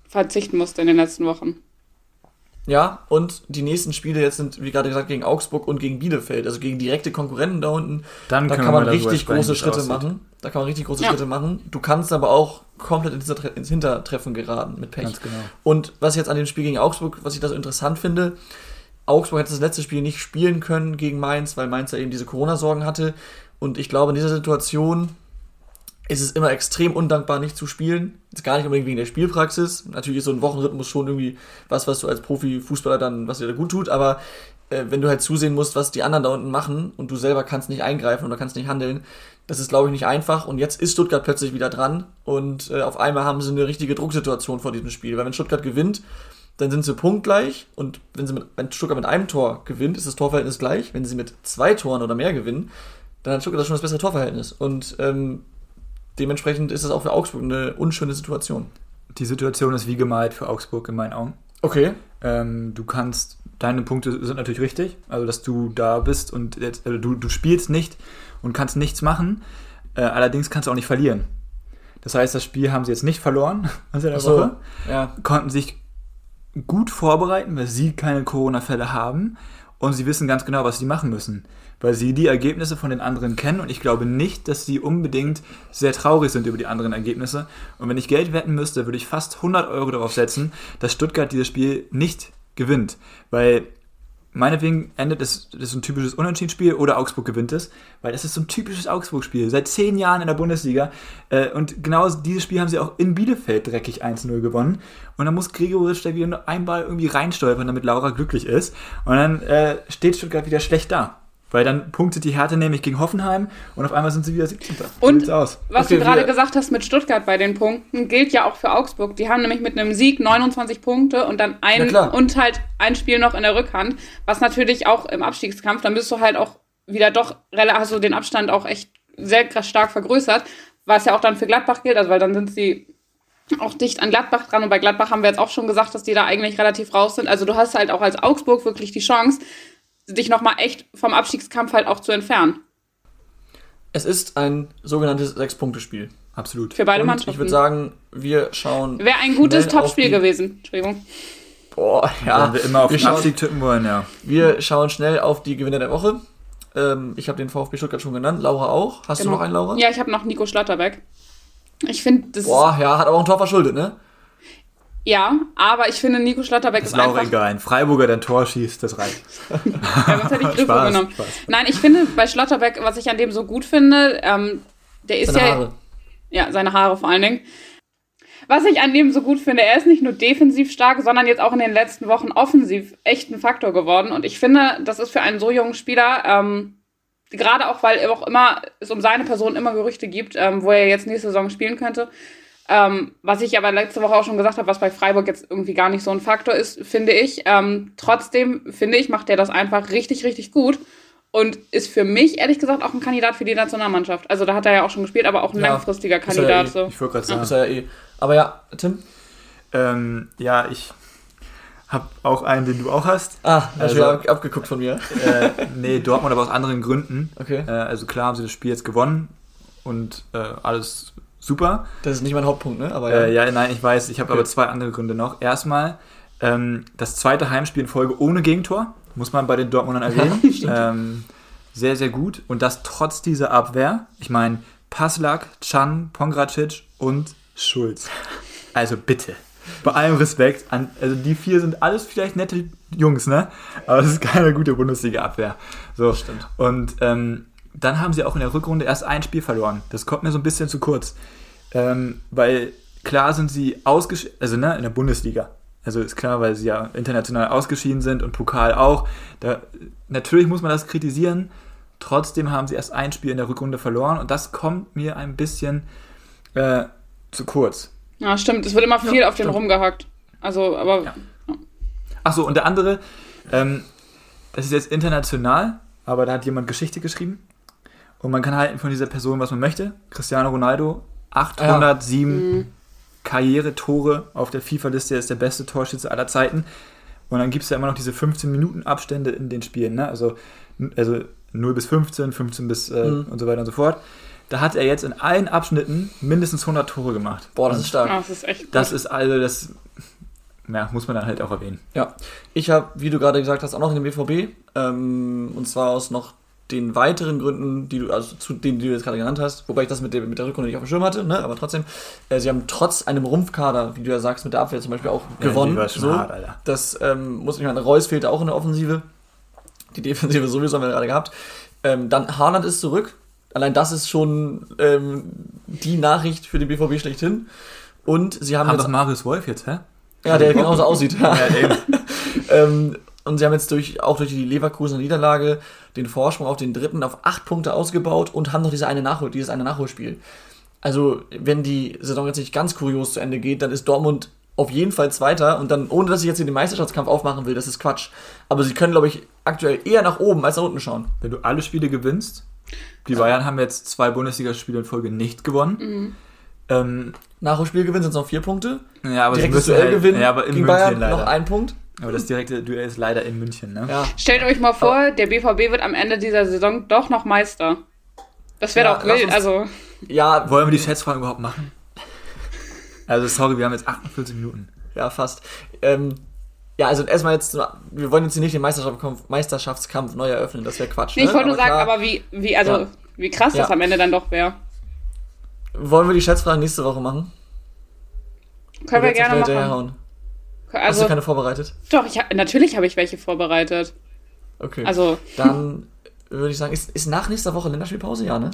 verzichten musste in den letzten Wochen. Ja, und die nächsten Spiele jetzt sind, wie gerade gesagt, gegen Augsburg und gegen Bielefeld, also gegen direkte Konkurrenten da unten. Dann da kann man richtig große Schritte aussieht. machen. Da kann man richtig große Ja. Schritte machen. Du kannst aber auch komplett ins, Hintertre ins Hintertreffen geraten mit Pech. Ganz genau. Und was ich jetzt an dem Spiel gegen Augsburg, was ich da so interessant finde, Augsburg hätte das letzte Spiel nicht spielen können gegen Mainz, weil Mainz ja eben diese Corona-Sorgen hatte. Und ich glaube, in dieser Situation ist es immer extrem undankbar, nicht zu spielen. Ist gar nicht unbedingt wegen der Spielpraxis. Natürlich ist so ein Wochenrhythmus schon irgendwie was, was du als Profifußballer dann, was dir da gut tut, aber äh, wenn du halt zusehen musst, was die anderen da unten machen und du selber kannst nicht eingreifen oder kannst nicht handeln, das ist, glaube ich, nicht einfach. Und jetzt ist Stuttgart plötzlich wieder dran und äh, auf einmal haben sie eine richtige Drucksituation vor diesem Spiel. Weil wenn Stuttgart gewinnt, dann sind sie punktgleich und wenn, sie mit, wenn Stuttgart mit einem Tor gewinnt, ist das Torverhältnis gleich. Wenn sie mit zwei Toren oder mehr gewinnen, dann hat Stuttgart schon das bessere Torverhältnis. Und ähm, dementsprechend ist es auch für Augsburg eine unschöne Situation. Die Situation ist wie gemalt für Augsburg in meinen Augen. Okay. Ähm, du kannst, deine Punkte sind natürlich richtig, also dass du da bist und jetzt, also du, du spielst nicht und kannst nichts machen. Äh, allerdings kannst du auch nicht verlieren. Das heißt, das Spiel haben sie jetzt nicht verloren, also der Achso. Woche, Ja. konnten sich gut vorbereiten, weil sie keine Corona-Fälle haben und sie wissen ganz genau, was sie machen müssen, weil sie die Ergebnisse von den anderen kennen und ich glaube nicht, dass sie unbedingt sehr traurig sind über die anderen Ergebnisse. Und wenn ich Geld wetten müsste, würde ich fast 100 Euro darauf setzen, dass Stuttgart dieses Spiel nicht gewinnt, weil meinetwegen endet es, das ist ein typisches Unentschieden-Spiel oder Augsburg gewinnt es, weil das ist so ein typisches Augsburg-Spiel. Seit zehn Jahren in der Bundesliga. Äh, und genau dieses Spiel haben sie auch in Bielefeld dreckig 1-0 gewonnen. Und dann muss Gregoritsch da wieder nur ein Ball irgendwie reinstolpern, damit Laura glücklich ist. Und dann äh, steht Stuttgart wieder schlecht da. Weil dann punktet die Härte nämlich gegen Hoffenheim und auf einmal sind sie wieder 17. So Und was Okay, du gerade gesagt hast mit Stuttgart bei den Punkten, gilt ja auch für Augsburg. Die haben nämlich mit einem Sieg 29 Punkte und dann ein und halt ein Spiel noch in der Rückhand, was natürlich auch im Abstiegskampf, dann bist du halt auch wieder doch, du den Abstand auch echt sehr krass stark vergrößert, was ja auch dann für Gladbach gilt, also weil dann sind sie auch dicht an Gladbach dran und bei Gladbach haben wir jetzt auch schon gesagt, dass die da eigentlich relativ raus sind. Also du hast halt auch als Augsburg wirklich die Chance, dich nochmal echt vom Abstiegskampf halt auch zu entfernen. Es ist ein sogenanntes Sechs-Punkte-Spiel. Absolut. Für beide Und Mannschaften. ich würde sagen, wir schauen. Wäre ein gutes Topspiel gewesen. Entschuldigung. Boah, ja. Wenn wir immer auf wir den schauen, Abstieg tippen wollen, ja. Wir schauen schnell auf die Gewinner der Woche. Ähm, ich habe den VfB Stuttgart schon genannt. Laura auch. Hast Genau. du noch einen, Laura? Ja, ich habe noch Nico Schlotterbeck. Ich finde, das Boah, ja, hat aber auch ein Tor verschuldet, ne? Ja, aber ich finde, Nico Schlotterbeck Ist ist Laura einfach. egal. Ein Freiburger, der ein Tor schießt, das reicht. Ja, sonst hätte ich Griffo Spaß, genommen. Spaß. Nein, ich finde bei Schlotterbeck, was ich an dem so gut finde, ähm, der ist Seine ja. Haare. Ja, seine Haare vor allen Dingen. Was ich an dem so gut finde, er ist nicht nur defensiv stark, sondern jetzt auch in den letzten Wochen offensiv echt ein Faktor geworden. Und ich finde, das ist für einen so jungen Spieler, ähm, gerade auch, weil auch immer es um seine Person immer Gerüchte gibt, ähm, wo er jetzt nächste Saison spielen könnte, Ähm, was ich aber letzte Woche auch schon gesagt habe, was bei Freiburg jetzt irgendwie gar nicht so ein Faktor ist, finde ich. Ähm, trotzdem, finde ich, macht der das einfach richtig, richtig gut. Und ist für mich, ehrlich gesagt, auch ein Kandidat für die Nationalmannschaft. Also da hat er ja auch schon gespielt, aber auch ein Ja, langfristiger ist er Kandidat. eh. so. Ich wollte gerade sagen. Ist er ja eh. Aber ja, Tim? Ähm, ja, ich habe auch einen, den du auch hast. Ah, Also- wieder abgeguckt von mir. äh, nee, Dortmund aber aus anderen Gründen. Okay. Äh, also klar haben sie das Spiel jetzt gewonnen und äh, alles super. Das ist nicht mein Hauptpunkt, ne? Aber ja. Äh, ja, nein, ich weiß. Ich habe Okay. aber zwei andere Gründe noch. Erstmal ähm, das zweite Heimspiel in Folge ohne Gegentor, muss man bei den Dortmundern erwähnen. ähm, sehr, sehr gut. Und das trotz dieser Abwehr. Ich meine, Paslak, Chan, Pongracic und Schulz. Also bitte. Bei allem Respekt. An, also die vier sind alles vielleicht nette Jungs, ne? Aber es ist keine gute Bundesliga-Abwehr. So. Stimmt. Und ähm, dann haben sie auch in der Rückrunde erst ein Spiel verloren. Das kommt mir so ein bisschen zu kurz. Ähm, weil klar sind sie ausgeschieden, also ne, in der Bundesliga. Also ist klar, weil sie ja international ausgeschieden sind und Pokal auch. Da, natürlich muss man das kritisieren. Trotzdem haben sie erst ein Spiel in der Rückrunde verloren und das kommt mir ein bisschen äh, zu kurz. Ja, stimmt. Es wird immer viel auf den stimmt. rumgehackt. Also, aber Ja. Achso, und der andere, ähm, das ist jetzt international, aber da hat jemand Geschichte geschrieben. Und man kann halten von dieser Person, was man möchte. Cristiano Ronaldo, 807 Karrieretore auf der FIFA-Liste, er ist der beste Torschütze aller Zeiten. Und dann gibt es ja immer noch diese 15 Minuten Abstände in den Spielen. Ne? Also, also 0 bis 15, 15 bis äh, Mhm. und so weiter und so fort. Da hat er jetzt in allen Abschnitten mindestens 100 Tore gemacht. Boah, das Und ist stark. ja, das ist echt gut. Das ist also das, ja, muss man dann halt auch erwähnen. Ja, ich habe, wie du gerade gesagt hast, auch noch in den BVB. Ähm, und zwar aus noch den weiteren Gründen, die du, also zu denen, die du jetzt gerade genannt hast, wobei ich das mit der, mit der Rückrunde nicht auf dem Schirm hatte, ne? aber trotzdem, äh, sie haben trotz einem Rumpfkader, wie du ja sagst, mit der Abwehr zum Beispiel auch Ja, gewonnen. die war schon so. hart, Alter. Das ähm, muss ich meine, Reus fehlte auch in der Offensive. Die Defensive sowieso haben wir gerade gehabt. Ähm, dann Haaland ist zurück. Allein das ist schon ähm, die Nachricht für den BVB schlechthin. Und sie haben Haben jetzt doch Marius Wolf jetzt, hä? ja, der genauso aussieht. Ja, eben. ähm, und sie haben jetzt durch, auch durch die Leverkusener Niederlage den Vorsprung auf den dritten auf acht Punkte ausgebaut und haben noch diese eine Nachhol, dieses eine Nachholspiel. Also, wenn die Saison jetzt nicht ganz kurios zu Ende geht, dann ist Dortmund auf jeden Fall Zweiter und dann, ohne dass ich jetzt hier den Meisterschaftskampf aufmachen will, das ist Quatsch. Aber sie können, glaube ich, aktuell eher nach oben als nach unten schauen. Wenn du alle Spiele gewinnst, die Bayern haben jetzt zwei Bundesligaspiele in Folge nicht gewonnen. Ähm, Nachholspiel gewinnen sind es noch vier Punkte. ja, aber sie Direktes müssen halt, gewinnen ja, aber in gegen München Bayern leider. noch ein Punkt. Aber das direkte Duell ist leider in München, ne? Ja, Stellt euch mal vor, der BVB wird am Ende dieser Saison doch noch Meister. Das wäre Ja, doch wild. Also, ja, Wollen wir die Schätzfragen überhaupt machen? Also sorry, wir haben jetzt 48 Minuten. Ja, fast. Ähm, ja, also erstmal jetzt, wir wollen jetzt hier nicht den Meisterschaftskampf, Meisterschaftskampf neu eröffnen, das wäre Quatsch. nee, ich ne? wollte nur sagen, klar, aber wie, wie, also, Ja. wie krass das am Ende dann doch wäre. Wollen wir die Schätzfragen nächste Woche machen? Können wir auf gerne machen. herhauen? Hast Also, du keine vorbereitet? doch, ich, natürlich habe ich welche vorbereitet. Okay. Also, Dann würde ich sagen, ist, ist nach nächster Woche Länderspielpause? Ja, ne?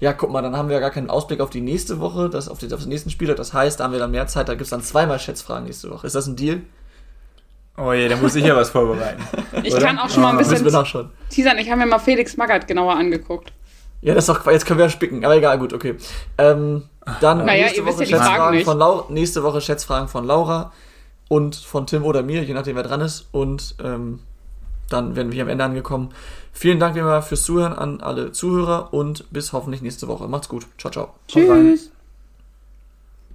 Ja, guck mal, dann haben wir ja gar keinen Ausblick auf die nächste Woche, das, auf, die, auf den nächsten Spieltag. Das heißt, da haben wir dann mehr Zeit, da gibt es dann zweimal Schätzfragen nächste Woche. Ist das ein Deal? Oh je, da muss ich ja was vorbereiten. ich Oder? kann auch schon mal ein Müssen bisschen wir nachschauen. teasern. Ich habe mir mal Felix Magath genauer angeguckt. Ja, das ist doch, jetzt können wir ja spicken, aber egal, gut, okay. Ähm, dann Naja, nächste ihr wisst Woche ja die Fragen Schätzfragen nicht. von Laura, nächste Woche Schätzfragen von Laura und von Tim oder mir, je nachdem wer dran ist. Und ähm, dann werden wir hier am Ende angekommen. Vielen Dank wie immer fürs Zuhören an alle Zuhörer und bis hoffentlich nächste Woche. Macht's gut. Ciao, ciao. Tschüss.